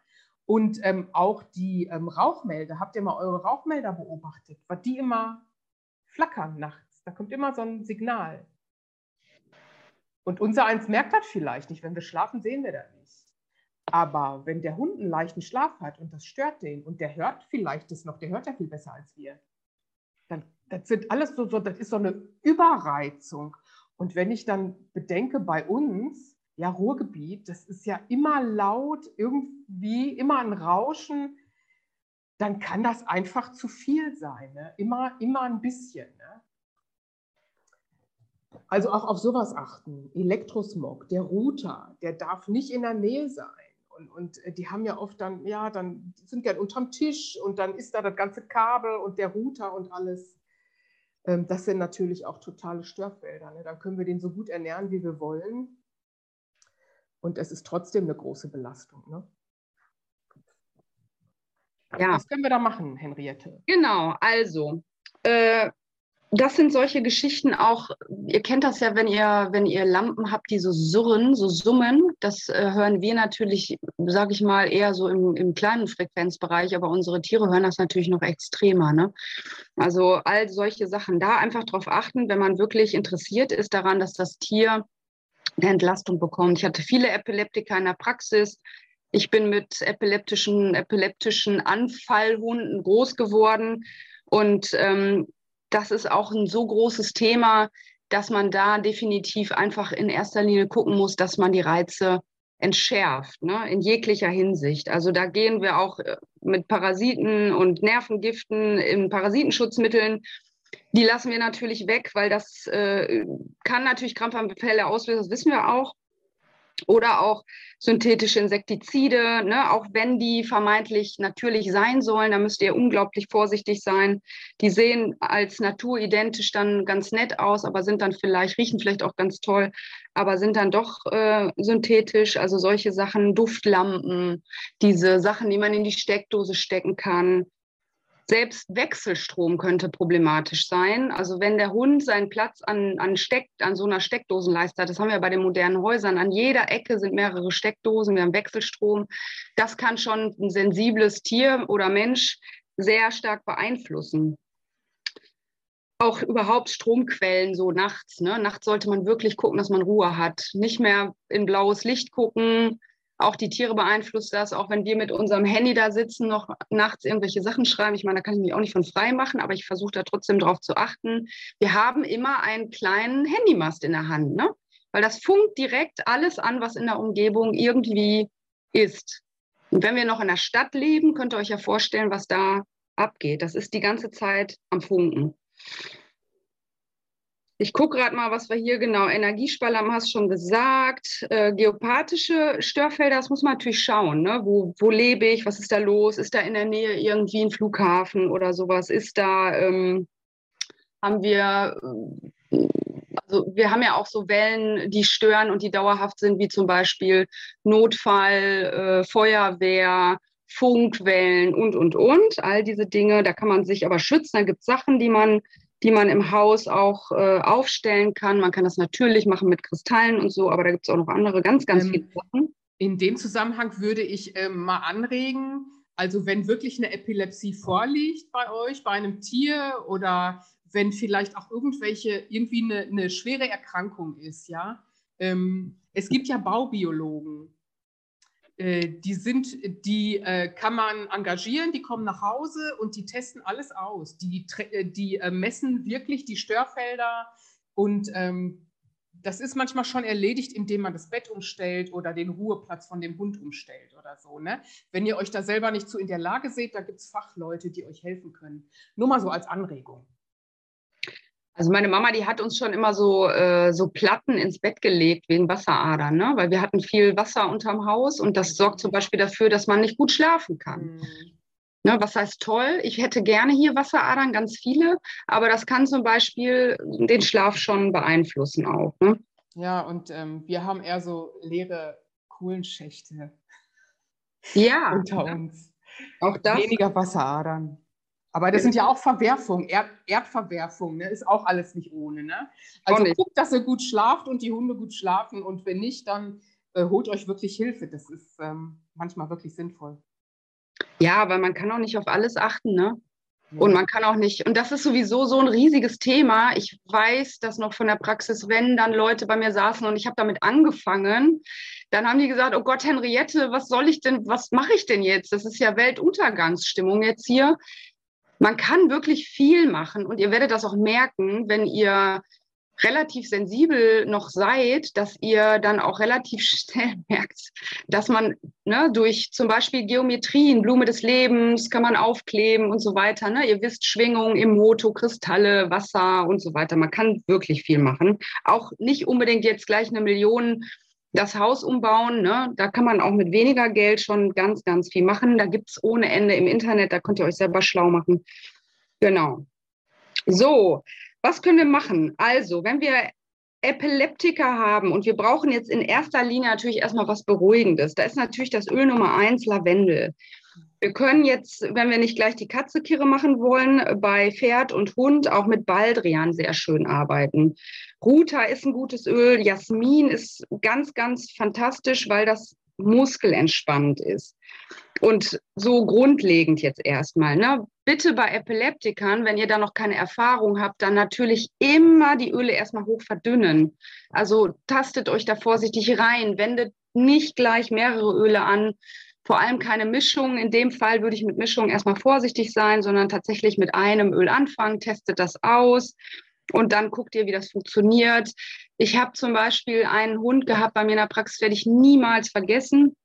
Und ähm, auch die ähm, Rauchmelder, habt ihr mal eure Rauchmelder beobachtet? Was die immer flackern nachts. Da kommt immer so ein Signal. Und unser eins merkt das vielleicht nicht. Wenn wir schlafen, sehen wir das nicht. Aber wenn der Hund einen leichten Schlaf hat und das stört den und der hört vielleicht das noch, der hört ja viel besser als wir, dann das sind alles so, so das ist so eine Überreizung. Und wenn ich dann bedenke, bei uns, ja, Ruhrgebiet, das ist ja immer laut, irgendwie immer ein Rauschen, dann kann das einfach zu viel sein. Ne? Immer, immer ein bisschen. Ne? Also auch auf sowas achten. Elektrosmog, der Router, der darf nicht in der Nähe sein. Und, und äh, die haben ja oft dann, ja, dann sind ja unterm Tisch und dann ist da das ganze Kabel und der Router und alles. Ähm, das sind natürlich auch totale Störfelder. Ne? Dann können wir den so gut ernähren, wie wir wollen. Und es ist trotzdem eine große Belastung. Ne? Ja. Was können wir da machen, Henriette? Genau, also äh, das sind solche Geschichten auch, ihr kennt das ja, wenn ihr, wenn ihr Lampen habt, die so surren, so summen. Das äh, hören wir natürlich, sage ich mal, eher so im, im kleinen Frequenzbereich, aber unsere Tiere hören das natürlich noch extremer. Ne? Also all solche Sachen, da einfach drauf achten, wenn man wirklich interessiert ist daran, dass das Tier eine Entlastung bekommt. Ich hatte viele Epileptiker in der Praxis. Ich bin mit epileptischen, epileptischen Anfallhunden groß geworden. Und ähm, das ist auch ein so großes Thema, dass man da definitiv einfach in erster Linie gucken muss, dass man die Reize entschärft, ne, in jeglicher Hinsicht. Also da gehen wir auch äh, mit Parasiten und Nervengiften in Parasitenschutzmitteln. Die lassen wir natürlich weg, weil das äh, kann natürlich Krampfanfälle auslösen, das wissen wir auch oder auch synthetische Insektizide, ne? auch wenn die vermeintlich natürlich sein sollen, da müsst ihr unglaublich vorsichtig sein. Die sehen als naturidentisch dann ganz nett aus, aber sind dann vielleicht, riechen vielleicht auch ganz toll, aber sind dann doch äh, synthetisch. Also solche Sachen, Duftlampen, diese Sachen, die man in die Steckdose stecken kann, selbst Wechselstrom könnte problematisch sein. Also wenn der Hund seinen Platz an, an, Steck, an so einer Steckdosenleiste hat, das haben wir bei den modernen Häusern, an jeder Ecke sind mehrere Steckdosen, wir haben Wechselstrom. Das kann schon ein sensibles Tier oder Mensch sehr stark beeinflussen. Auch überhaupt Stromquellen so nachts. Ne? Nachts sollte man wirklich gucken, dass man Ruhe hat. Nicht mehr in blaues Licht gucken, auch die Tiere beeinflusst das, auch wenn wir mit unserem Handy da sitzen, noch nachts irgendwelche Sachen schreiben. Ich meine, da kann ich mich auch nicht von frei machen, aber ich versuche da trotzdem drauf zu achten. Wir haben immer einen kleinen Handymast in der Hand, ne? weil das funkt direkt alles an, was in der Umgebung irgendwie ist. Und wenn wir noch in der Stadt leben, könnt ihr euch ja vorstellen, was da abgeht. Das ist die ganze Zeit am Funken. Ich gucke gerade mal, was wir hier genau. Energiesparlampen hast schon gesagt. Äh, geopathische Störfelder, das muss man natürlich schauen. Ne? Wo, wo lebe ich? Was ist da los? Ist da in der Nähe irgendwie ein Flughafen oder sowas? Ist da, ähm, haben wir, also wir haben ja auch so Wellen, die stören und die dauerhaft sind, wie zum Beispiel Notfall, äh, Feuerwehr, Funkwellen und, und, und, all diese Dinge. Da kann man sich aber schützen. Da gibt es Sachen, die man, die man im Haus auch äh, aufstellen kann. Man kann das natürlich machen mit Kristallen und so, aber da gibt es auch noch andere ganz, ganz ähm, viele Sachen. In dem Zusammenhang würde ich äh, mal anregen, also wenn wirklich eine Epilepsie vorliegt bei euch, bei einem Tier oder wenn vielleicht auch irgendwelche, irgendwie eine, eine schwere Erkrankung ist, ja. Ähm, es gibt ja Baubiologen, die sind, die äh, kann man engagieren, die kommen nach Hause und die testen alles aus. Die, äh, die äh, messen wirklich die Störfelder und ähm, das ist manchmal schon erledigt, indem man das Bett umstellt oder den Ruheplatz von dem Hund umstellt oder so. Ne? Wenn ihr euch da selber nicht so in der Lage seht, da gibt es Fachleute, die euch helfen können. Nur mal so als Anregung. Also meine Mama, die hat uns schon immer so, äh, so Platten ins Bett gelegt wegen Wasseradern, ne? weil wir hatten viel Wasser unterm Haus und das sorgt zum Beispiel dafür, dass man nicht gut schlafen kann. Mhm. Ne, was heißt toll? Ich hätte gerne hier Wasseradern, ganz viele, aber das kann zum Beispiel den Schlaf schon beeinflussen auch. Ne? Ja, und ähm, wir haben eher so leere Kohlenschächte ja, unter uns. Auch das. Weniger Wasseradern. Aber das sind ja auch Verwerfungen, Erd Erdverwerfungen, ne? ist auch alles nicht ohne. Ne? Also guckt, dass ihr gut schlaft und die Hunde gut schlafen und wenn nicht, dann äh, holt euch wirklich Hilfe. Das ist ähm, manchmal wirklich sinnvoll. Ja, weil man kann auch nicht auf alles achten, ne? Und man kann auch nicht, und das ist sowieso so ein riesiges Thema. Ich weiß das noch von der Praxis, wenn dann Leute bei mir saßen und ich habe damit angefangen, dann haben die gesagt, oh Gott, Henriette, was soll ich denn, was mache ich denn jetzt? Das ist ja Weltuntergangsstimmung jetzt hier. Man kann wirklich viel machen und ihr werdet das auch merken, wenn ihr relativ sensibel noch seid, dass ihr dann auch relativ (laughs) schnell merkt, dass man ne, durch zum Beispiel Geometrien, Blume des Lebens, kann man aufkleben und so weiter. Ne? Ihr wisst, Schwingungen im Moto, Kristalle, Wasser und so weiter. Man kann wirklich viel machen. Auch nicht unbedingt jetzt gleich eine Million das Haus umbauen. Ne? Da kann man auch mit weniger Geld schon ganz, ganz viel machen. Da gibt es ohne Ende im Internet, da könnt ihr euch selber schlau machen. Genau. So, was können wir machen? Also, wenn wir Epileptiker haben und wir brauchen jetzt in erster Linie natürlich erstmal was Beruhigendes, da ist natürlich das Öl Nummer eins Lavendel. Wir können jetzt, wenn wir nicht gleich die Katze Kirre machen wollen, bei Pferd und Hund auch mit Baldrian sehr schön arbeiten. Ruta ist ein gutes Öl, Jasmin ist ganz, ganz fantastisch, weil das muskelentspannend ist. Und so grundlegend jetzt erstmal. Ne? Bitte bei Epileptikern, wenn ihr da noch keine Erfahrung habt, dann natürlich immer die Öle erstmal hoch verdünnen. Also tastet euch da vorsichtig rein, wendet nicht gleich mehrere Öle an. Vor allem keine Mischung. In dem Fall würde ich mit Mischung erstmal vorsichtig sein, sondern tatsächlich mit einem Öl anfangen, testet das aus und dann guckt ihr, wie das funktioniert. Ich habe zum Beispiel einen Hund gehabt bei mir in der Praxis, werde ich niemals vergessen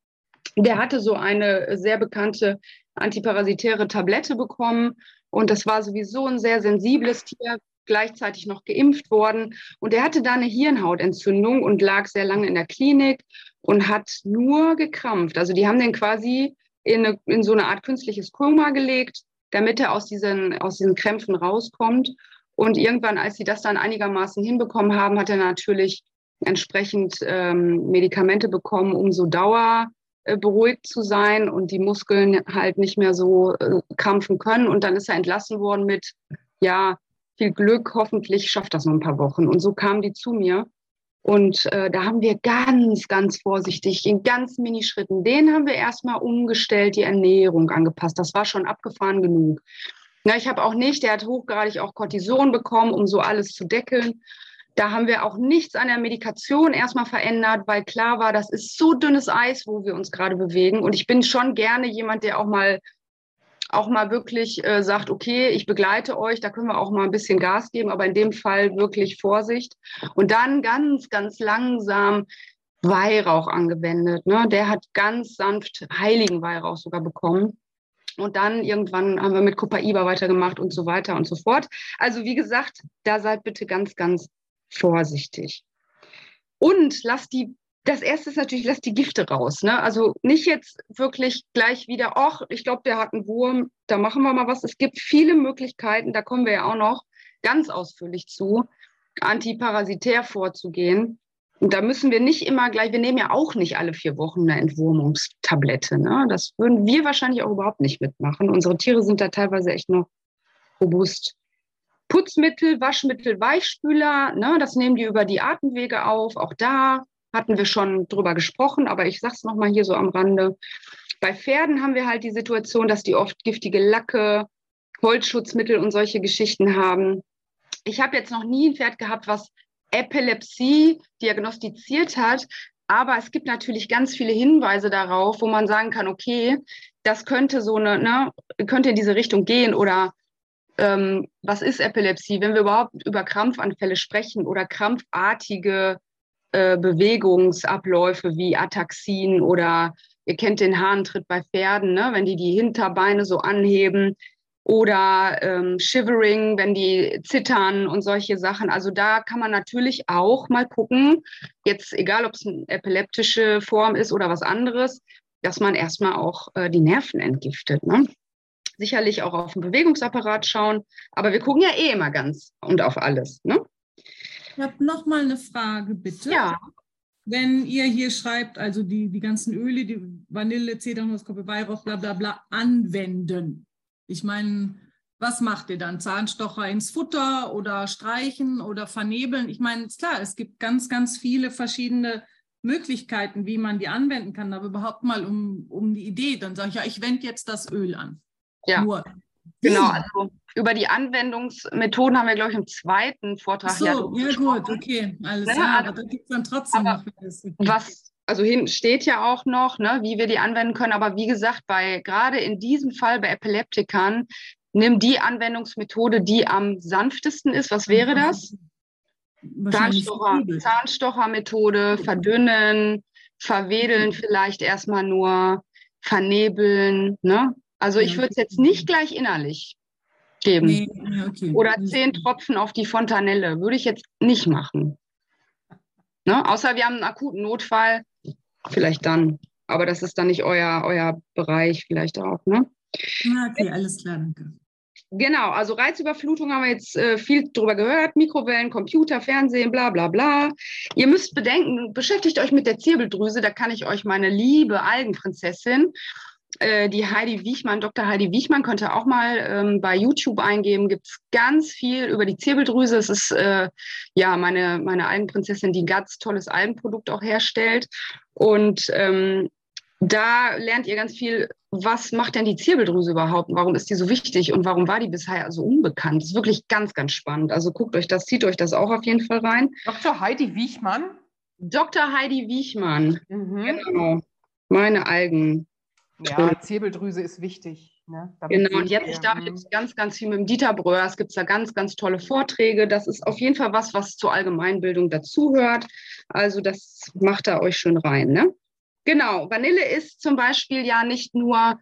der hatte so eine sehr bekannte antiparasitäre Tablette bekommen und das war sowieso ein sehr sensibles Tier, gleichzeitig noch geimpft worden und der hatte da eine Hirnhautentzündung und lag sehr lange in der Klinik und hat nur gekrampft. Also die haben den quasi in, eine, in so eine Art künstliches Koma gelegt, damit er aus diesen, aus diesen Krämpfen rauskommt. Und irgendwann, als sie das dann einigermaßen hinbekommen haben, hat er natürlich entsprechend ähm, Medikamente bekommen, um so Dauer äh, beruhigt zu sein und die Muskeln halt nicht mehr so äh, krampfen können. Und dann ist er entlassen worden mit, ja, viel Glück, hoffentlich schafft das noch ein paar Wochen. Und so kamen die zu mir. Und äh, da haben wir ganz, ganz vorsichtig in ganz Minischritten, den haben wir erstmal umgestellt, die Ernährung angepasst. Das war schon abgefahren genug. Na, ich habe auch nicht, der hat hochgradig auch Cortison bekommen, um so alles zu deckeln. Da haben wir auch nichts an der Medikation erstmal verändert, weil klar war, das ist so dünnes Eis, wo wir uns gerade bewegen. Und ich bin schon gerne jemand, der auch mal auch mal wirklich äh, sagt, okay, ich begleite euch, da können wir auch mal ein bisschen Gas geben, aber in dem Fall wirklich Vorsicht. Und dann ganz, ganz langsam Weihrauch angewendet. Ne? Der hat ganz sanft heiligen Weihrauch sogar bekommen. Und dann irgendwann haben wir mit Copaiba weitergemacht und so weiter und so fort. Also wie gesagt, da seid bitte ganz, ganz vorsichtig. Und lass die, das erste ist natürlich, lass die Gifte raus. Ne? Also nicht jetzt wirklich gleich wieder, ach, ich glaube, der hat einen Wurm, da machen wir mal was. Es gibt viele Möglichkeiten, da kommen wir ja auch noch ganz ausführlich zu, antiparasitär vorzugehen. Und da müssen wir nicht immer gleich, wir nehmen ja auch nicht alle vier Wochen eine Entwurmungstablette. Ne? Das würden wir wahrscheinlich auch überhaupt nicht mitmachen. Unsere Tiere sind da teilweise echt noch robust. Putzmittel, Waschmittel, Weichspüler, ne, das nehmen die über die Atemwege auf. Auch da hatten wir schon drüber gesprochen, aber ich sage es nochmal hier so am Rande. Bei Pferden haben wir halt die Situation, dass die oft giftige Lacke, Holzschutzmittel und solche Geschichten haben. Ich habe jetzt noch nie ein Pferd gehabt, was Epilepsie diagnostiziert hat, aber es gibt natürlich ganz viele Hinweise darauf, wo man sagen kann, okay, das könnte so eine, ne, könnte in diese Richtung gehen oder ähm, was ist Epilepsie? Wenn wir überhaupt über Krampfanfälle sprechen oder krampfartige äh, Bewegungsabläufe wie Ataxien oder ihr kennt den Hahntritt bei Pferden, ne? wenn die die Hinterbeine so anheben oder ähm, Shivering, wenn die zittern und solche Sachen. Also da kann man natürlich auch mal gucken, jetzt egal ob es eine epileptische Form ist oder was anderes, dass man erstmal auch äh, die Nerven entgiftet. Ne? sicherlich auch auf den Bewegungsapparat schauen. Aber wir gucken ja eh immer ganz und auf alles. Ne? Ich habe noch mal eine Frage, bitte. Ja. Wenn ihr hier schreibt, also die, die ganzen Öle, die Vanille, Zedernholzkoppe, Weihrauch, bla bla bla, anwenden. Ich meine, was macht ihr dann? Zahnstocher ins Futter oder streichen oder vernebeln? Ich meine, klar, es gibt ganz, ganz viele verschiedene Möglichkeiten, wie man die anwenden kann, aber überhaupt mal um, um die Idee, dann sage ich ja, ich wende jetzt das Öl an. Ja. Nur. Genau, also über die Anwendungsmethoden haben wir, glaube ich, im zweiten Vortrag. So, ja, ja gut, okay, alles ne? klar, aber da gibt es dann trotzdem noch was. Also hin steht ja auch noch, ne, wie wir die anwenden können. Aber wie gesagt, bei gerade in diesem Fall bei Epileptikern, nimm die Anwendungsmethode, die am sanftesten ist. Was wäre das? Zahnstocher, Zahnstochermethode, verdünnen, verwedeln vielleicht erstmal nur, vernebeln, ne? Also ich würde es jetzt nicht gleich innerlich geben. Nee, okay. Oder zehn Tropfen auf die Fontanelle. Würde ich jetzt nicht machen. Ne? Außer wir haben einen akuten Notfall, vielleicht dann. Aber das ist dann nicht euer, euer Bereich vielleicht auch. Ne? Okay, alles klar, danke. Genau, also Reizüberflutung haben wir jetzt äh, viel drüber gehört. Mikrowellen, Computer, Fernsehen, bla bla bla. Ihr müsst bedenken, beschäftigt euch mit der Zirbeldrüse, da kann ich euch meine liebe Algenprinzessin äh, die Heidi Wiechmann, Dr. Heidi Wiechmann, könnte auch mal ähm, bei YouTube eingeben. Gibt es ganz viel über die Zirbeldrüse. Es ist äh, ja meine, meine Algenprinzessin, die ein ganz tolles Algenprodukt auch herstellt. Und ähm, da lernt ihr ganz viel, was macht denn die Zirbeldrüse überhaupt? Warum ist die so wichtig und warum war die bisher so unbekannt? Das ist wirklich ganz, ganz spannend. Also guckt euch das, zieht euch das auch auf jeden Fall rein. Dr. Heidi Wiechmann? Dr. Heidi Wiechmann. Mhm. Genau. Meine Algen. Ja, Zirbeldrüse ist wichtig. Ne? Genau, und jetzt, ich darf jetzt hm. ganz, ganz viel mit dem Dieter es gibt da ganz, ganz tolle Vorträge. Das ist auf jeden Fall was, was zur Allgemeinbildung dazugehört. Also das macht da euch schön rein. Ne? Genau, Vanille ist zum Beispiel ja nicht nur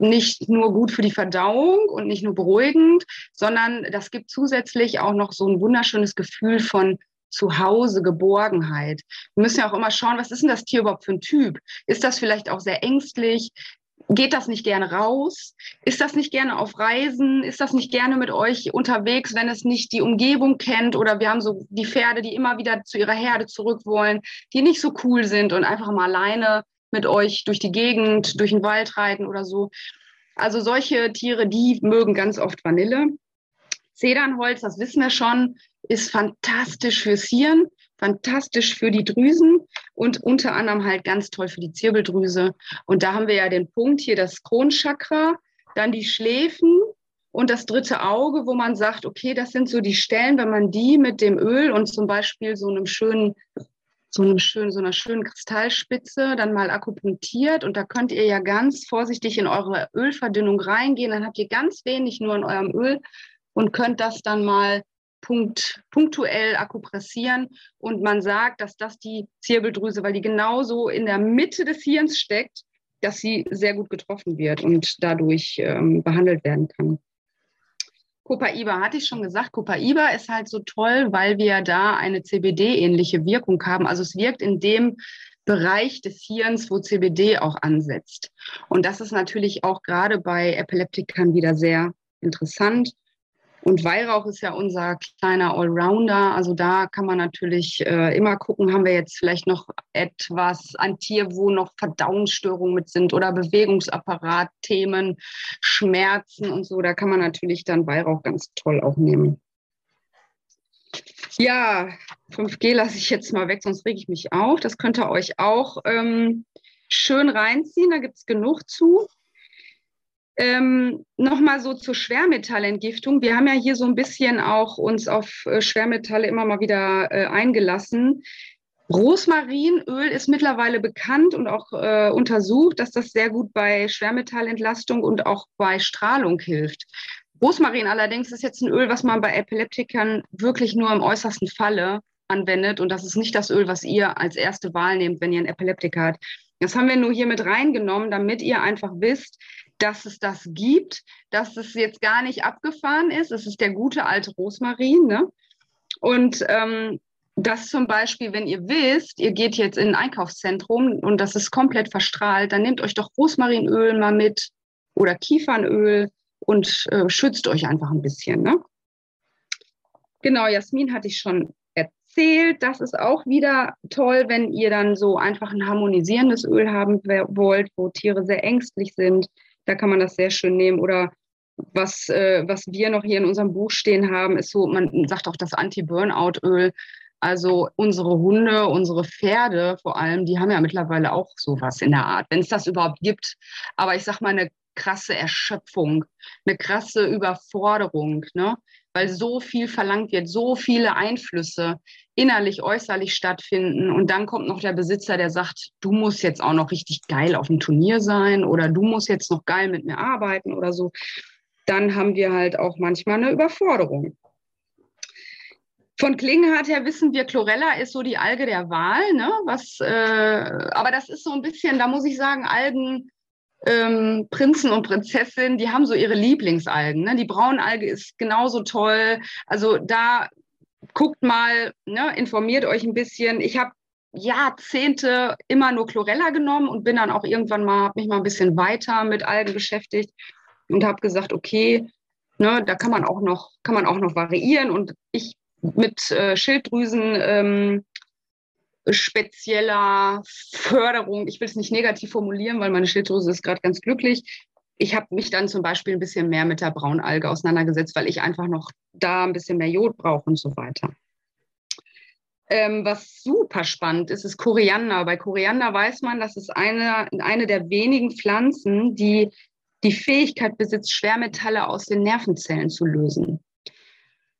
nicht nur gut für die Verdauung und nicht nur beruhigend, sondern das gibt zusätzlich auch noch so ein wunderschönes Gefühl von Zuhause, Geborgenheit. Wir müssen ja auch immer schauen, was ist denn das Tier überhaupt für ein Typ? Ist das vielleicht auch sehr ängstlich? Geht das nicht gerne raus? Ist das nicht gerne auf Reisen? Ist das nicht gerne mit euch unterwegs, wenn es nicht die Umgebung kennt? Oder wir haben so die Pferde, die immer wieder zu ihrer Herde zurück wollen, die nicht so cool sind und einfach mal alleine mit euch durch die Gegend, durch den Wald reiten oder so. Also solche Tiere, die mögen ganz oft Vanille. Zedernholz, das wissen wir schon, ist fantastisch fürs Hirn, fantastisch für die Drüsen und unter anderem halt ganz toll für die Zirbeldrüse. Und da haben wir ja den Punkt hier, das Kronchakra, dann die Schläfen und das dritte Auge, wo man sagt, okay, das sind so die Stellen, wenn man die mit dem Öl und zum Beispiel so einem schönen so, einem schönen, so einer schönen Kristallspitze dann mal akupunktiert und da könnt ihr ja ganz vorsichtig in eure Ölverdünnung reingehen. Dann habt ihr ganz wenig nur in eurem Öl und könnt das dann mal punkt, punktuell akupressieren. Und man sagt, dass das die Zirbeldrüse, weil die genauso in der Mitte des Hirns steckt, dass sie sehr gut getroffen wird und dadurch ähm, behandelt werden kann. Copaiba hatte ich schon gesagt. Copaiba ist halt so toll, weil wir da eine CBD-ähnliche Wirkung haben. Also es wirkt in dem Bereich des Hirns, wo CBD auch ansetzt. Und das ist natürlich auch gerade bei Epileptikern wieder sehr interessant Und Weihrauch ist ja unser kleiner Allrounder. Also da kann man natürlich äh, immer gucken, haben wir jetzt vielleicht noch etwas an Tier, wo noch Verdauungsstörungen mit sind oder Bewegungsapparatthemen, Schmerzen und so. Da kann man natürlich dann Weihrauch ganz toll auch nehmen. Ja, 5G lasse ich jetzt mal weg, sonst rege ich mich auf. Das könnt ihr euch auch ähm, schön reinziehen. Da gibt es genug zu. Ähm, Nochmal so zur Schwermetallentgiftung. Wir haben ja hier so ein bisschen auch uns auf äh, Schwermetalle immer mal wieder äh, eingelassen. Rosmarinöl ist mittlerweile bekannt und auch äh, untersucht, dass das sehr gut bei Schwermetallentlastung und auch bei Strahlung hilft. Rosmarin allerdings ist jetzt ein Öl, was man bei Epileptikern wirklich nur im äußersten Falle anwendet. Und das ist nicht das Öl, was ihr als erste Wahl nehmt, wenn ihr einen Epileptiker habt. Das haben wir nur hier mit reingenommen, damit ihr einfach wisst, dass es das gibt, dass es jetzt gar nicht abgefahren ist. Es ist der gute alte Rosmarin. Ne? Und ähm, das zum Beispiel, wenn ihr wisst, ihr geht jetzt in ein Einkaufszentrum und das ist komplett verstrahlt, dann nehmt euch doch Rosmarinöl mal mit oder Kiefernöl und äh, schützt euch einfach ein bisschen. Ne? Genau, Jasmin hatte ich schon erzählt. Das ist auch wieder toll, wenn ihr dann so einfach ein harmonisierendes Öl haben wollt, wo Tiere sehr ängstlich sind. Da kann man das sehr schön nehmen. Oder was, äh, was wir noch hier in unserem Buch stehen haben, ist so, man sagt auch das Anti-Burnout-Öl. Also unsere Hunde, unsere Pferde vor allem, die haben ja mittlerweile auch sowas in der Art, wenn es das überhaupt gibt. Aber ich sag mal, eine krasse Erschöpfung, eine krasse Überforderung, ne? Weil so viel verlangt wird, so viele Einflüsse innerlich, äußerlich stattfinden. Und dann kommt noch der Besitzer, der sagt, du musst jetzt auch noch richtig geil auf dem Turnier sein oder du musst jetzt noch geil mit mir arbeiten oder so. Dann haben wir halt auch manchmal eine Überforderung. Von Klingenhardt her wissen wir, Chlorella ist so die Alge der Wahl. Ne? Was, äh, aber das ist so ein bisschen, da muss ich sagen, Algen ähm, Prinzen und Prinzessinnen, die haben so ihre Lieblingsalgen. Ne? Die Braunalge ist genauso toll. Also da guckt mal, ne, informiert euch ein bisschen. Ich habe Jahrzehnte immer nur Chlorella genommen und bin dann auch irgendwann mal, habe mich mal ein bisschen weiter mit Algen beschäftigt und habe gesagt, okay, ne, da kann man auch noch, kann man auch noch variieren. Und ich mit äh, Schilddrüsen ähm, spezieller Förderung, ich will es nicht negativ formulieren, weil meine Schilddrüse ist gerade ganz glücklich, ich habe mich dann zum Beispiel ein bisschen mehr mit der Braunalge auseinandergesetzt, weil ich einfach noch da ein bisschen mehr Jod brauche und so weiter. Ähm, was super spannend ist, ist Koriander. Bei Koriander weiß man, das ist eine, eine der wenigen Pflanzen, die die Fähigkeit besitzt, Schwermetalle aus den Nervenzellen zu lösen.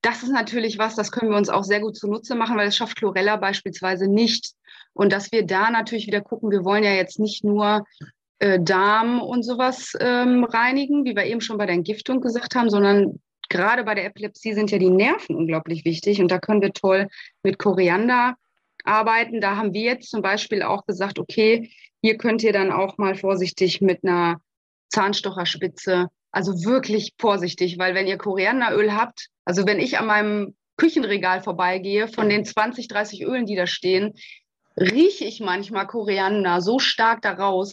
Das ist natürlich was, das können wir uns auch sehr gut zunutze machen, weil es schafft Chlorella beispielsweise nicht. Und dass wir da natürlich wieder gucken, wir wollen ja jetzt nicht nur äh, Darm und sowas ähm, reinigen, wie wir eben schon bei der Entgiftung gesagt haben, sondern gerade bei der Epilepsie sind ja die Nerven unglaublich wichtig und da können wir toll mit Koriander arbeiten. Da haben wir jetzt zum Beispiel auch gesagt, okay, hier könnt ihr dann auch mal vorsichtig mit einer Zahnstocherspitze, also wirklich vorsichtig, weil wenn ihr Korianderöl habt, also wenn ich an meinem Küchenregal vorbeigehe, von den 20, 30 Ölen, die da stehen, rieche ich manchmal Koriander so stark daraus,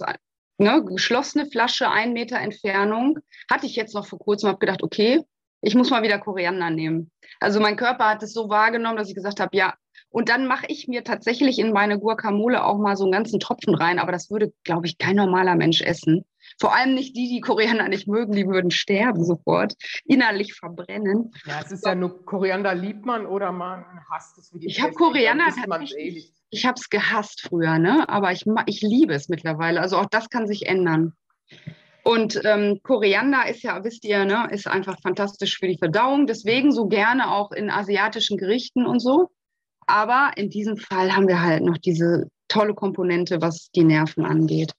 ne, geschlossene Flasche, ein Meter Entfernung. Hatte ich jetzt noch vor kurzem, habe gedacht, okay, ich muss mal wieder Koriander nehmen. Also mein Körper hat es so wahrgenommen, dass ich gesagt habe, ja. Und dann mache ich mir tatsächlich in meine Guacamole auch mal so einen ganzen Tropfen rein, aber das würde, glaube ich, kein normaler Mensch essen. Vor allem nicht die, die Koriander nicht mögen, die würden sterben sofort, innerlich verbrennen. Ja, es ist ja nur Koriander liebt man oder man hasst es. Wie die ich habe Koriander tatsächlich ich habe es gehasst früher, ne? aber ich, ich liebe es mittlerweile. Also auch das kann sich ändern. Und ähm, Koriander ist ja, wisst ihr, ne, ist einfach fantastisch für die Verdauung. Deswegen so gerne auch in asiatischen Gerichten und so. Aber in diesem Fall haben wir halt noch diese tolle Komponente, was die Nerven angeht.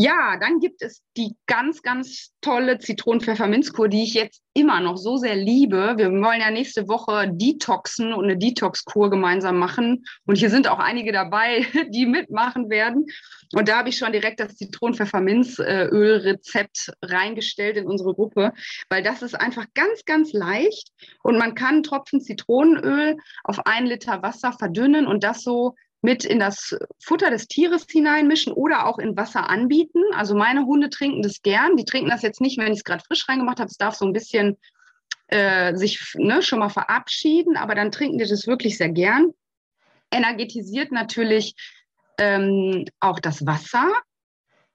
Ja, dann gibt es die ganz, ganz tolle Zitronen-Pfefferminzkur, die ich jetzt immer noch so sehr liebe. Wir wollen ja nächste Woche Detoxen und eine Detox-Kur gemeinsam machen. Und hier sind auch einige dabei, (laughs) die mitmachen werden. Und da habe ich schon direkt das Zitronen-Pfefferminzöl-Rezept reingestellt in unsere Gruppe, weil das ist einfach ganz, ganz leicht. Und man kann einen Tropfen Zitronenöl auf ein Liter Wasser verdünnen und das so mit in das Futter des Tieres hineinmischen oder auch in Wasser anbieten. Also meine Hunde trinken das gern. Die trinken das jetzt nicht, wenn ich es gerade frisch reingemacht habe. Es darf so ein bisschen äh, sich ne, schon mal verabschieden, aber dann trinken die das wirklich sehr gern. Energetisiert natürlich ähm, auch das Wasser.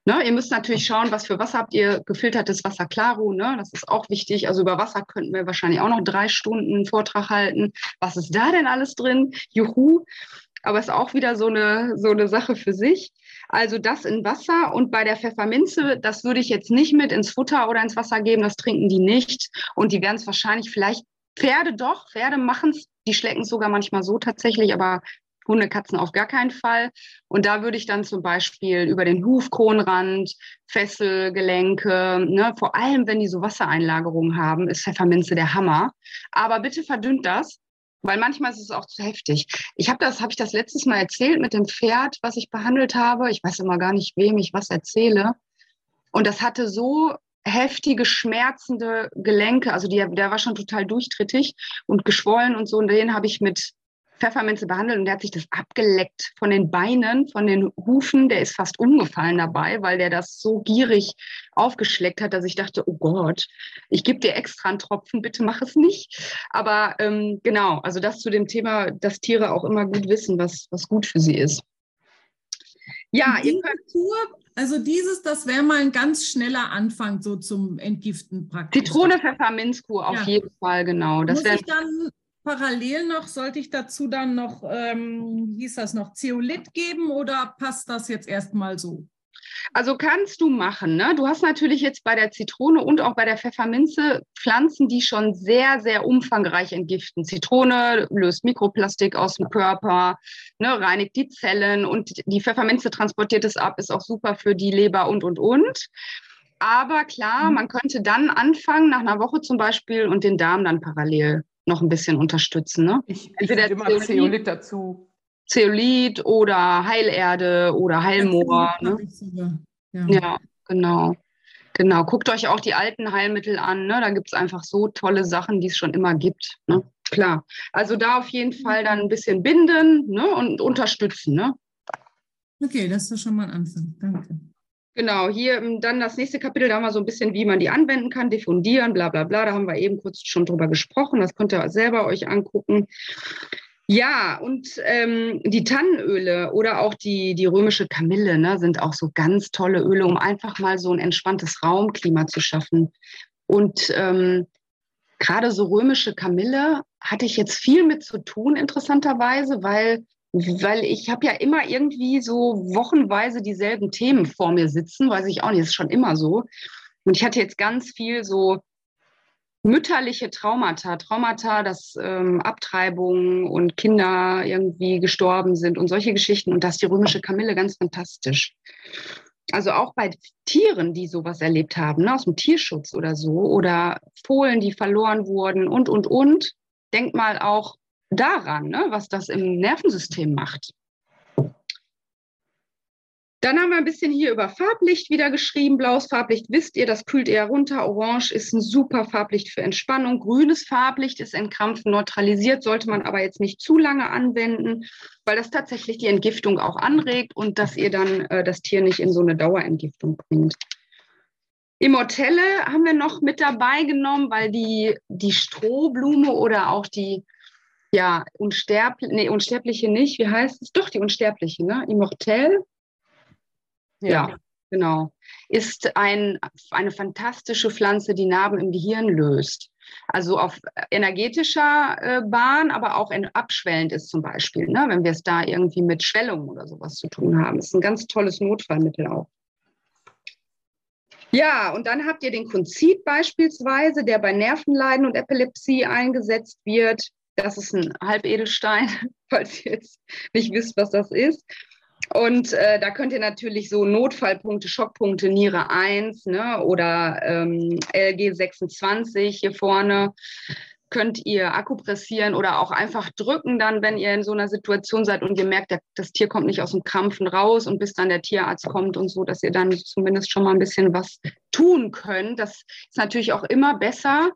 Ne, ihr müsst natürlich schauen, was für Wasser habt ihr, gefiltertes Wasser Claro, ne? das ist auch wichtig. Also über Wasser könnten wir wahrscheinlich auch noch drei Stunden einen Vortrag halten. Was ist da denn alles drin? Juhu. Aber es ist auch wieder so eine, so eine Sache für sich. Also das in Wasser und bei der Pfefferminze, das würde ich jetzt nicht mit ins Futter oder ins Wasser geben, das trinken die nicht. Und die werden es wahrscheinlich vielleicht, Pferde doch, Pferde machen es, die schlecken es sogar manchmal so tatsächlich, aber Hunde, Katzen auf gar keinen Fall. Und da würde ich dann zum Beispiel über den Hufkronrand, Fesselgelenke, ne, vor allem wenn die so Wassereinlagerungen haben, ist Pfefferminze der Hammer. Aber bitte verdünnt das, weil manchmal ist es auch zu heftig. Ich habe das, habe ich das letztes Mal erzählt mit dem Pferd, was ich behandelt habe. Ich weiß immer gar nicht, wem ich was erzähle. Und das hatte so heftige, schmerzende Gelenke. Also die, der war schon total durchtrittig und geschwollen und so. Und den habe ich mit Pfefferminze behandelt und der hat sich das abgeleckt von den Beinen, von den Hufen. Der ist fast umgefallen dabei, weil der das so gierig aufgeschleckt hat, dass ich dachte, oh Gott, ich gebe dir extra einen Tropfen, bitte mach es nicht. Aber ähm, genau, also das zu dem Thema, dass Tiere auch immer gut wissen, was, was gut für sie ist. Ja, ihr könnt Kur, also dieses, das wäre mal ein ganz schneller Anfang so zum Entgiften praktisch. Zitrone, Pfefferminzkur auf ja. jeden Fall, genau. Das Muss ich dann parallel noch, sollte ich dazu dann noch, ähm, hieß das noch, Zeolit geben oder passt das jetzt erstmal so? Also kannst du machen. Ne? Du hast natürlich jetzt bei der Zitrone und auch bei der Pfefferminze Pflanzen, die schon sehr, sehr umfangreich entgiften. Zitrone löst Mikroplastik aus dem Körper, ne, reinigt die Zellen und die Pfefferminze transportiert es ab, ist auch super für die Leber und, und, und. Aber klar, mhm. man könnte dann anfangen, nach einer Woche zum Beispiel, und den Darm dann parallel noch ein bisschen unterstützen. Ne? Ich, ich Entweder immer Zeolit, Zeolit dazu. Zeolit oder Heilerde oder Heilmoor. Ne? Ja. ja. genau. Genau. Guckt euch auch die alten Heilmittel an. Ne? Da gibt es einfach so tolle Sachen, die es schon immer gibt. Ne? Klar. Also da auf jeden Fall dann ein bisschen binden ne? und unterstützen. Ne? Okay, das ist schon mal ein Anfang. Danke. Genau, hier ähm, dann das nächste Kapitel, da haben wir so ein bisschen, wie man die anwenden kann, diffundieren, bla bla bla. Da haben wir eben kurz schon drüber gesprochen. Das könnt ihr selber euch angucken. Ja, und ähm, die Tannenöle oder auch die, die römische Kamille ne, sind auch so ganz tolle Öle, um einfach mal so ein entspanntes Raumklima zu schaffen. Und ähm, gerade so römische Kamille hatte ich jetzt viel mit zu tun, interessanterweise, weil weil ich habe ja immer irgendwie so wochenweise dieselben Themen vor mir sitzen, weiß ich auch nicht, ist schon immer so. Und ich hatte jetzt ganz viel so mütterliche Traumata, Traumata, dass ähm, Abtreibungen und Kinder irgendwie gestorben sind und solche Geschichten. Und das die römische Kamille ganz fantastisch. Also auch bei Tieren, die sowas erlebt haben, ne, aus dem Tierschutz oder so, oder Fohlen, die verloren wurden und, und, und. Denkt mal auch daran, ne, was das im Nervensystem macht. Dann haben wir ein bisschen hier über Farblicht wieder geschrieben. Blaues Farblicht wisst ihr, das kühlt eher runter. Orange ist ein super Farblicht für Entspannung. Grünes Farblicht ist entkrampfen neutralisiert, sollte man aber jetzt nicht zu lange anwenden, weil das tatsächlich die Entgiftung auch anregt und dass ihr dann äh, das Tier nicht in so eine Dauerentgiftung bringt. Immortelle haben wir noch mit dabei genommen, weil die, die Strohblume oder auch die ja, unsterbliche, nee, unsterbliche nicht, wie heißt es? Doch, die unsterbliche, ne? Immortel. Ja. ja, genau. Ist ein, eine fantastische Pflanze, die Narben im Gehirn löst. Also auf energetischer äh, Bahn, aber auch in, abschwellend ist zum Beispiel, ne? wenn wir es da irgendwie mit Schwellung oder sowas zu tun haben. Ist ein ganz tolles Notfallmittel auch. Ja, und dann habt ihr den Konzit beispielsweise, der bei Nervenleiden und Epilepsie eingesetzt wird. Das ist ein Halbedelstein, (laughs) falls ihr jetzt nicht wisst, was das ist. Und äh, da könnt ihr natürlich so Notfallpunkte, Schockpunkte, Niere 1 ne, oder ähm, LG 26 hier vorne, könnt ihr akupressieren oder auch einfach drücken dann, wenn ihr in so einer Situation seid und ihr merkt, das Tier kommt nicht aus dem Krampfen raus und bis dann der Tierarzt kommt und so, dass ihr dann zumindest schon mal ein bisschen was tun könnt. Das ist natürlich auch immer besser,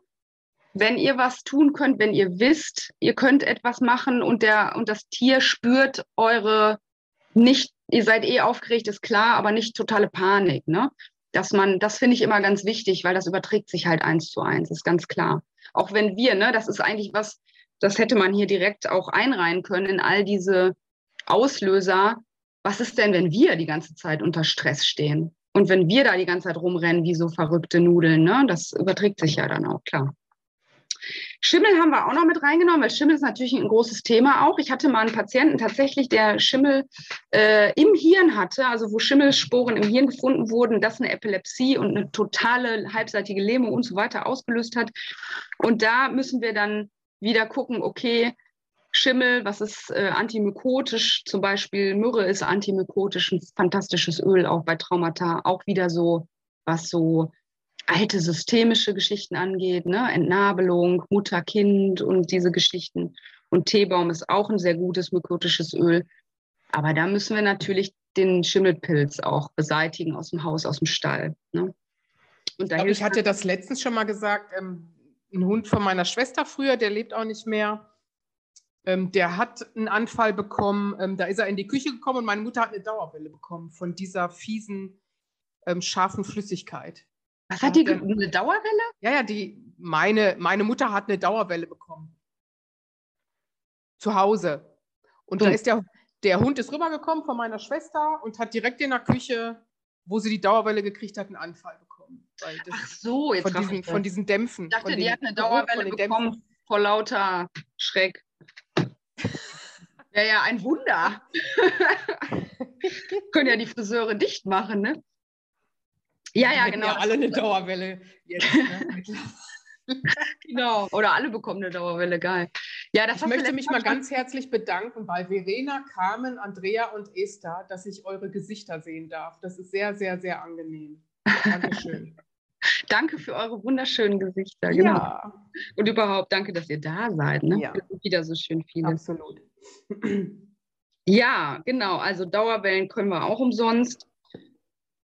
wenn ihr was tun könnt, wenn ihr wisst, ihr könnt etwas machen und, der, und das Tier spürt eure nicht, ihr seid eh aufgeregt, ist klar, aber nicht totale Panik. Ne? Dass man, das finde ich immer ganz wichtig, weil das überträgt sich halt eins zu eins, ist ganz klar. Auch wenn wir, ne, das ist eigentlich was, das hätte man hier direkt auch einreihen können in all diese Auslöser. Was ist denn, wenn wir die ganze Zeit unter Stress stehen? Und wenn wir da die ganze Zeit rumrennen wie so verrückte Nudeln, ne? das überträgt sich ja dann auch, klar. Schimmel haben wir auch noch mit reingenommen, weil Schimmel ist natürlich ein großes Thema auch. Ich hatte mal einen Patienten tatsächlich, der Schimmel äh, im Hirn hatte, also wo Schimmelsporen im Hirn gefunden wurden, das eine Epilepsie und eine totale halbseitige Lähmung und so weiter ausgelöst hat. Und da müssen wir dann wieder gucken, okay, Schimmel, was ist äh, antimykotisch, zum Beispiel Myrrhe ist antimykotisch, ein fantastisches Öl auch bei Traumata, auch wieder so, was so alte systemische Geschichten angeht, ne? Entnabelung, Mutter-Kind und diese Geschichten. Und Teebaum ist auch ein sehr gutes mykotisches Öl. Aber da müssen wir natürlich den Schimmelpilz auch beseitigen aus dem Haus, aus dem Stall. Ne? Und ich, ich hatte das letztens schon mal gesagt, ähm, ein Hund von meiner Schwester früher, der lebt auch nicht mehr. Ähm, der hat einen Anfall bekommen, ähm, da ist er in die Küche gekommen und meine Mutter hat eine Dauerwelle bekommen von dieser fiesen, ähm, scharfen Flüssigkeit. Was hat die, eine Dauerwelle? Ja, ja, die, meine, meine Mutter hat eine Dauerwelle bekommen. Zu Hause. Und hm. da ist der, der Hund ist rübergekommen von meiner Schwester und hat direkt in der Küche, wo sie die Dauerwelle gekriegt hat, einen Anfall bekommen. Ach so, jetzt von diesen, von diesen Dämpfen. Ich dachte, die hat eine Dauerwelle bekommen Dämpfen. vor lauter Schreck. (laughs) Ja, ja, ein Wunder. (laughs) Können ja die Friseure dicht machen, ne? Ja, ja, genau. Ja alle eine Dauerwelle jetzt. Ne? (laughs) genau. Oder alle bekommen eine Dauerwelle, geil. Ja, das ich möchte mich mal ganz herzlich bedanken bei Verena, Carmen, Andrea und Esther, dass ich eure Gesichter sehen darf. Das ist sehr, sehr, sehr angenehm. Dankeschön. (laughs) danke für eure wunderschönen Gesichter. Genau. Ja. Und überhaupt danke, dass ihr da seid. Ne? Ja. wieder so schön viele. Absolut. Ja, genau. Also Dauerwellen können wir auch umsonst.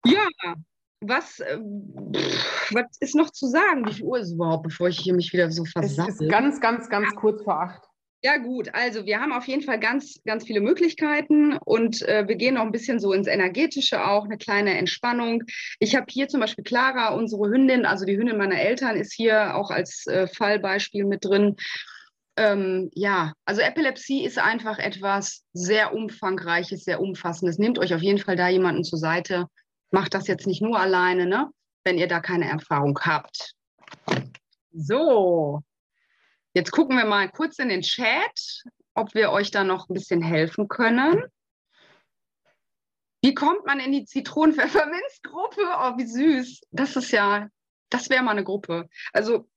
Ja, was, äh, was ist noch zu sagen? Wie viel Uhr ist es überhaupt, bevor ich hier mich wieder so versammle? Es ist ganz, ganz, ganz kurz vor acht. Ja, gut. Also wir haben auf jeden Fall ganz, ganz viele Möglichkeiten und äh, wir gehen noch ein bisschen so ins Energetische auch, eine kleine Entspannung. Ich habe hier zum Beispiel Clara, unsere Hündin, also die Hündin meiner Eltern, ist hier auch als äh, Fallbeispiel mit drin. Ähm, ja, also Epilepsie ist einfach etwas sehr Umfangreiches, sehr Umfassendes. Nehmt euch auf jeden Fall da jemanden zur Seite, Macht das jetzt nicht nur alleine, ne? wenn ihr da keine Erfahrung habt. So, jetzt gucken wir mal kurz in den Chat, ob wir euch da noch ein bisschen helfen können. Wie kommt man in die Zitronen-Pfefferminz-Gruppe? Oh, wie süß. Das ist ja, das wäre mal eine Gruppe. Also,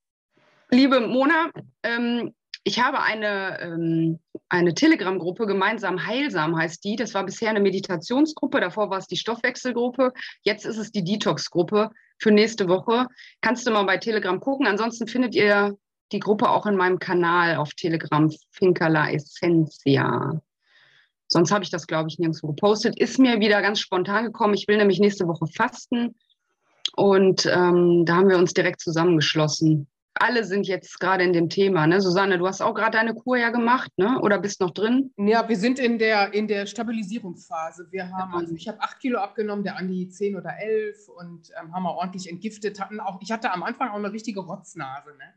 liebe Mona, ähm, ich habe eine, ähm, eine Telegram-Gruppe, gemeinsam heilsam heißt die. Das war bisher eine Meditationsgruppe, davor war es die Stoffwechselgruppe, jetzt ist es die Detox-Gruppe für nächste Woche. Kannst du mal bei Telegram gucken. Ansonsten findet ihr die Gruppe auch in meinem Kanal auf Telegram, Finkala Essentia. Sonst habe ich das, glaube ich, nirgendwo gepostet. Ist mir wieder ganz spontan gekommen. Ich will nämlich nächste Woche fasten. Und ähm, da haben wir uns direkt zusammengeschlossen alle sind jetzt gerade in dem Thema. Ne? Susanne, du hast auch gerade deine Kur ja gemacht, ne? oder bist noch drin? Ja, wir sind in der, in der Stabilisierungsphase. Wir haben, also ich habe acht Kilo abgenommen, der Andi zehn oder elf und ähm, haben wir ordentlich entgiftet. Hatten auch, ich hatte am Anfang auch eine richtige Rotznase. Ne?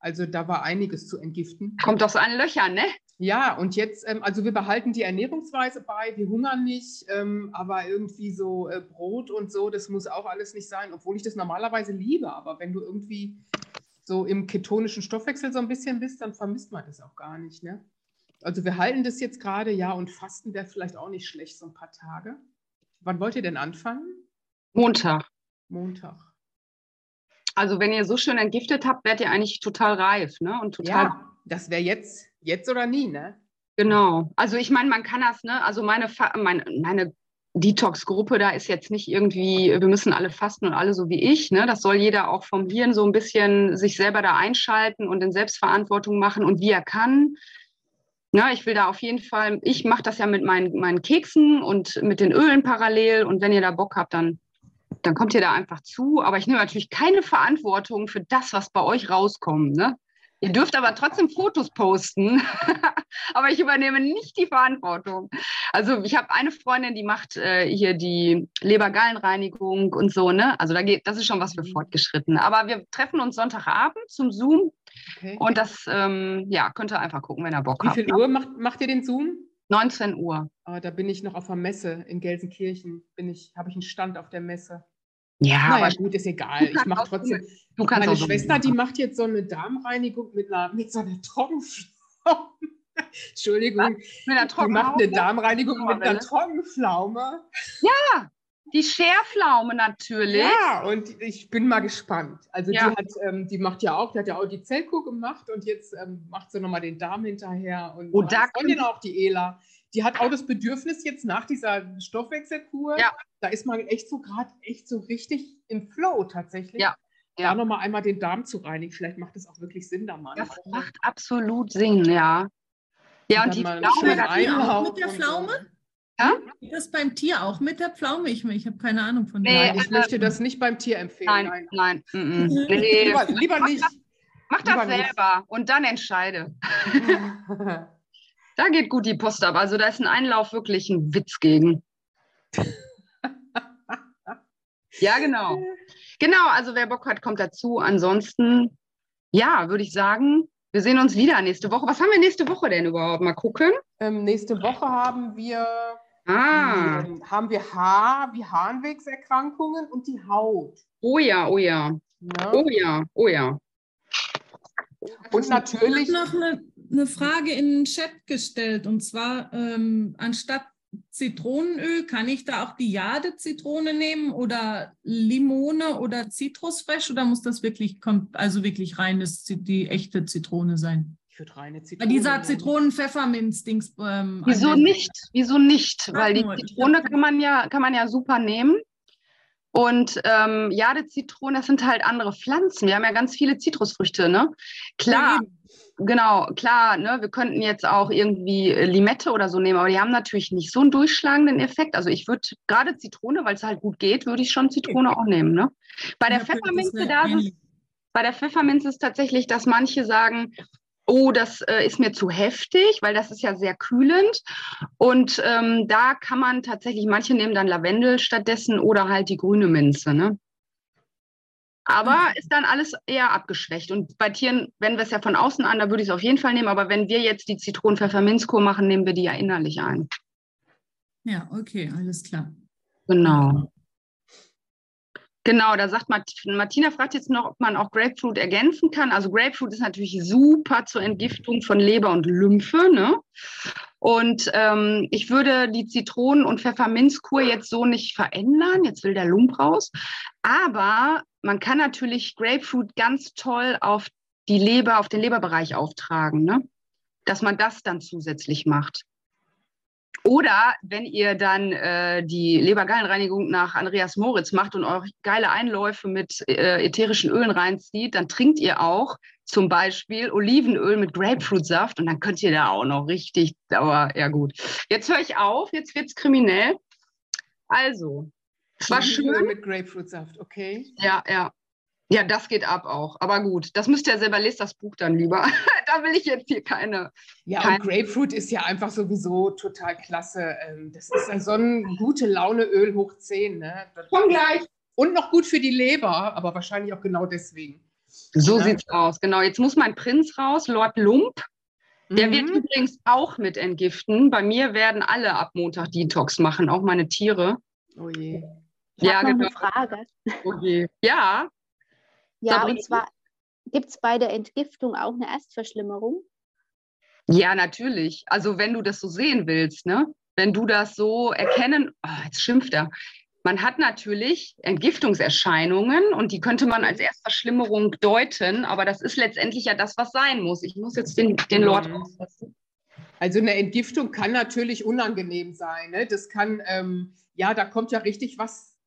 Also da war einiges zu entgiften. Kommt aus allen Löchern, ne? Ja, und jetzt, ähm, also wir behalten die Ernährungsweise bei, wir hungern nicht, ähm, aber irgendwie so äh, Brot und so, das muss auch alles nicht sein, obwohl ich das normalerweise liebe. Aber wenn du irgendwie so im ketonischen Stoffwechsel so ein bisschen bist, dann vermisst man das auch gar nicht. Ne? Also wir halten das jetzt gerade, ja, und Fasten wäre vielleicht auch nicht schlecht, so ein paar Tage. Wann wollt ihr denn anfangen? Montag. Montag. Also wenn ihr so schön entgiftet habt, werdet ihr eigentlich total reif, ne? Und total. Ja, das wäre jetzt, jetzt oder nie, ne? Genau. Also ich meine, man kann das, ne? Also meine, meine, meine Detox-Gruppe, da ist jetzt nicht irgendwie, wir müssen alle fasten und alle so wie ich. Ne? Das soll jeder auch vom Hirn so ein bisschen sich selber da einschalten und in Selbstverantwortung machen und wie er kann. Na, ich will da auf jeden Fall, ich mache das ja mit meinen, meinen Keksen und mit den Ölen parallel. Und wenn ihr da Bock habt, dann, dann kommt ihr da einfach zu. Aber ich nehme natürlich keine Verantwortung für das, was bei euch rauskommt. Ne? Ihr dürft aber trotzdem Fotos posten, (laughs) aber ich übernehme nicht die Verantwortung. Also ich habe eine Freundin, die macht äh, hier die Lebergallenreinigung und so, ne? Also da geht, das ist schon was für mhm. Fortgeschrittene. Aber wir treffen uns Sonntagabend zum Zoom Okay. Und das ähm, ja, könnt ihr einfach gucken, wenn ihr Bock Wie habt. Wie viel ne? Uhr macht, macht ihr den Zoom? 19 Uhr. Oh, da bin ich noch auf der Messe in Gelsenkirchen. Bin ich, habe ich einen Stand auf der Messe. Ja, naja, aber gut, ist egal. Ich mache trotzdem. Du kannst meine Schwester, die macht jetzt so eine Darmreinigung mit, einer, mit so einer (laughs) Trockenpflaume. Entschuldigung. Mit einer Die macht eine Darmreinigung mit einer Trockenpflaume. Ja, die Scherpflaume natürlich. Ja, und ich bin mal gespannt. Also ja. die hat, ähm, die macht ja auch, die hat ja auch die Zellkuh gemacht und jetzt ähm, macht sie nochmal den Darm hinterher. Und oh, da Freundin auch die Ela. Die hat auch das Bedürfnis jetzt nach dieser Stoffwechselkur. Ja. Da ist man echt so gerade echt so richtig im Flow tatsächlich. Ja. Da nochmal einmal den Darm zu reinigen. Vielleicht macht es auch wirklich Sinn da mal. Das macht absolut Sinn, ja. Ja, und, und die Pflaume auch mit der Pflaume? So. Ja? Das beim Tier auch mit der Pflaume? Ich, ich habe keine Ahnung von nee, Nein, ich möchte das nicht beim Tier empfehlen. Nein, nein. nein. (laughs) nee. lieber, lieber, nicht. Mach das, mach das selber nicht. und dann entscheide. (laughs) (laughs) da geht gut die Post ab. Also da ist ein Einlauf wirklich ein Witz gegen. (laughs) ja, genau. Genau, also wer Bock hat, kommt dazu. Ansonsten, ja, würde ich sagen, wir sehen uns wieder nächste Woche. Was haben wir nächste Woche denn überhaupt? Mal gucken. Ähm, nächste Woche haben wir, ah. die, ähm, haben wir Haar, wie Harnwegserkrankungen und die Haut. Oh ja, oh ja. ja. Oh ja, oh ja. Und natürlich. Noch eine, eine, Frage in den Chat gestellt und zwar ähm, anstatt Zitronenöl, kann ich da auch die Jade-Zitrone nehmen oder Limone oder Zitrusfresh oder muss das wirklich, also wirklich reines, die echte Zitrone sein? Ich würde reine Zitrone. Bei dieser Zitronen-Pfefferminz-Dings. Ähm, Wieso nicht? Wieso nicht? Weil die Zitrone kann man ja, kann man ja super nehmen. Und ähm, Jade-Zitrone, das sind halt andere Pflanzen. Wir haben ja ganz viele Zitrusfrüchte, ne? Klar, ja, genau, klar, ne, wir könnten jetzt auch irgendwie äh, Limette oder so nehmen, aber die haben natürlich nicht so einen durchschlagenden Effekt. Also ich würde gerade Zitrone, weil es halt gut geht, würde ich schon Zitrone auch nehmen. Ne? Bei der Pfefferminze da ist, bei der Pfefferminze ist tatsächlich, dass manche sagen, oh, das äh, ist mir zu heftig, weil das ist ja sehr kühlend. Und ähm, da kann man tatsächlich, manche nehmen dann Lavendel stattdessen oder halt die grüne Minze. Ne? Aber ist dann alles eher abgeschwächt. Und bei Tieren wenden wir es ja von außen an, da würde ich es auf jeden Fall nehmen. Aber wenn wir jetzt die Zitronen-Pfefferminzkur machen, nehmen wir die ja innerlich ein. Ja, okay, alles klar. Genau. Genau, da sagt Martina fragt jetzt noch, ob man auch Grapefruit ergänzen kann. Also Grapefruit ist natürlich super zur Entgiftung von Leber und Lymphe. Ne? Und ähm, ich würde die Zitronen- und Pfefferminzkur jetzt so nicht verändern. Jetzt will der Lump raus. Aber man kann natürlich Grapefruit ganz toll auf die Leber, auf den Leberbereich auftragen, ne? dass man das dann zusätzlich macht. Oder wenn ihr dann äh, die Lebergallenreinigung nach Andreas Moritz macht und eure geile Einläufe mit äh, ätherischen Ölen reinzieht, dann trinkt ihr auch zum Beispiel Olivenöl mit Grapefruitsaft und dann könnt ihr da auch noch richtig, aber ja gut. Jetzt höre ich auf, jetzt wird es kriminell. Also, es war schön. Mit Grapefruitsaft, okay. Ja, ja. Ja, das geht ab auch. Aber gut, das müsst ihr selber lesen, das Buch dann lieber. Da will ich jetzt hier keine. Ja, keine. und Grapefruit ist ja einfach sowieso total klasse. Ähm, das ist ja so ein gute Launeöl hoch 10. Ne? Komm gleich. Und noch gut für die Leber, aber wahrscheinlich auch genau deswegen. So ja. sieht's aus. Genau, jetzt muss mein Prinz raus, Lord Lump. Der mhm. wird übrigens auch mit entgiften. Bei mir werden alle ab Montag Detox machen, auch meine Tiere. Oh je. Ich ja, genau. eine Frage. Oh je. Ja, ja, Sabrina? und zwar gibt es bei der Entgiftung auch eine Erstverschlimmerung? Ja, natürlich. Also wenn du das so sehen willst, ne? Wenn du das so erkennen, oh, jetzt schimpft er. Man hat natürlich Entgiftungserscheinungen und die könnte man als Erstverschlimmerung deuten, aber das ist letztendlich ja das, was sein muss. Ich muss jetzt den, den Lord rauslassen. Also eine Entgiftung kann natürlich unangenehm sein. Ne? Das kann, ähm, ja, da kommt ja richtig was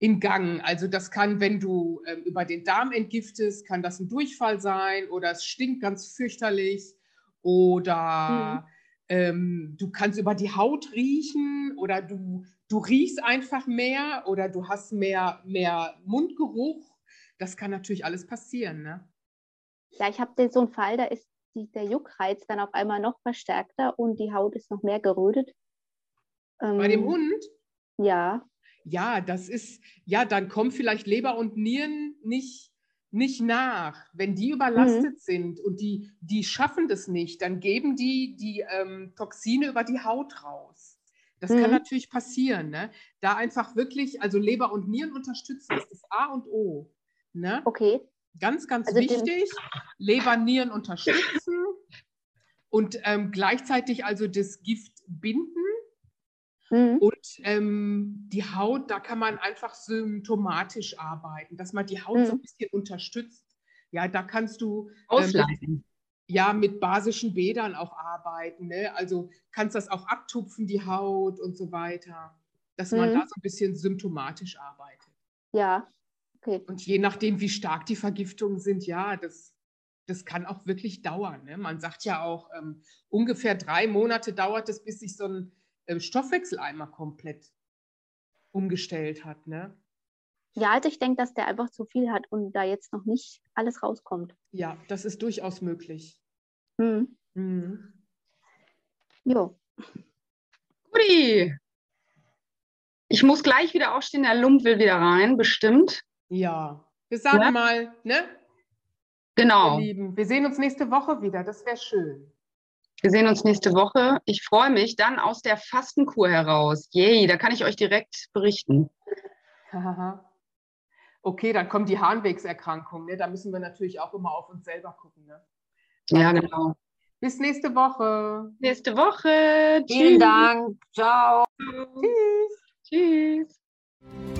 in Gang. Also das kann, wenn du ähm, über den Darm entgiftest, kann das ein Durchfall sein oder es stinkt ganz fürchterlich oder mhm. ähm, du kannst über die Haut riechen oder du, du riechst einfach mehr oder du hast mehr, mehr Mundgeruch. Das kann natürlich alles passieren. Ne? Ja, ich habe so einen Fall, da ist die, der Juckreiz dann auf einmal noch verstärkter und die Haut ist noch mehr gerötet. Bei dem ähm, Hund? Ja ja, das ist, ja, dann kommen vielleicht Leber und Nieren nicht, nicht nach. Wenn die überlastet mhm. sind und die, die schaffen das nicht, dann geben die die ähm, Toxine über die Haut raus. Das mhm. kann natürlich passieren. Ne? Da einfach wirklich, also Leber und Nieren unterstützen ist das A und O. Ne? Okay. Ganz, ganz also wichtig. Leber, Nieren unterstützen und ähm, gleichzeitig also das Gift binden. Mhm. Und ähm, die Haut, da kann man einfach symptomatisch arbeiten, dass man die Haut mhm. so ein bisschen unterstützt. Ja, da kannst du ähm, ja, mit basischen Bädern auch arbeiten. Ne? Also kannst das auch abtupfen, die Haut und so weiter, dass man mhm. da so ein bisschen symptomatisch arbeitet. Ja, okay. Und je nachdem, wie stark die Vergiftungen sind, ja, das das kann auch wirklich dauern. Ne? Man sagt ja auch, ähm, ungefähr drei Monate dauert es, bis sich so ein äh, Stoffwechseleimer komplett umgestellt hat. Ne? Ja, also ich denke, dass der einfach zu viel hat und da jetzt noch nicht alles rauskommt. Ja, das ist durchaus möglich. Hm. Mhm. Jo. Guti. Ich muss gleich wieder aufstehen, der Lump will wieder rein, bestimmt. Ja, wir sagen ja? mal, ne? Genau. Lieben. Wir sehen uns nächste Woche wieder. Das wäre schön. Wir sehen uns nächste Woche. Ich freue mich dann aus der Fastenkur heraus. Yay, da kann ich euch direkt berichten. okay, dann kommt die Harnwegserkrankung. Ne? Da müssen wir natürlich auch immer auf uns selber gucken. Ne? Ja, genau. Bis nächste Woche. Nächste Woche. Vielen Tschüss. Dank. Ciao. Tschüss. Tschüss.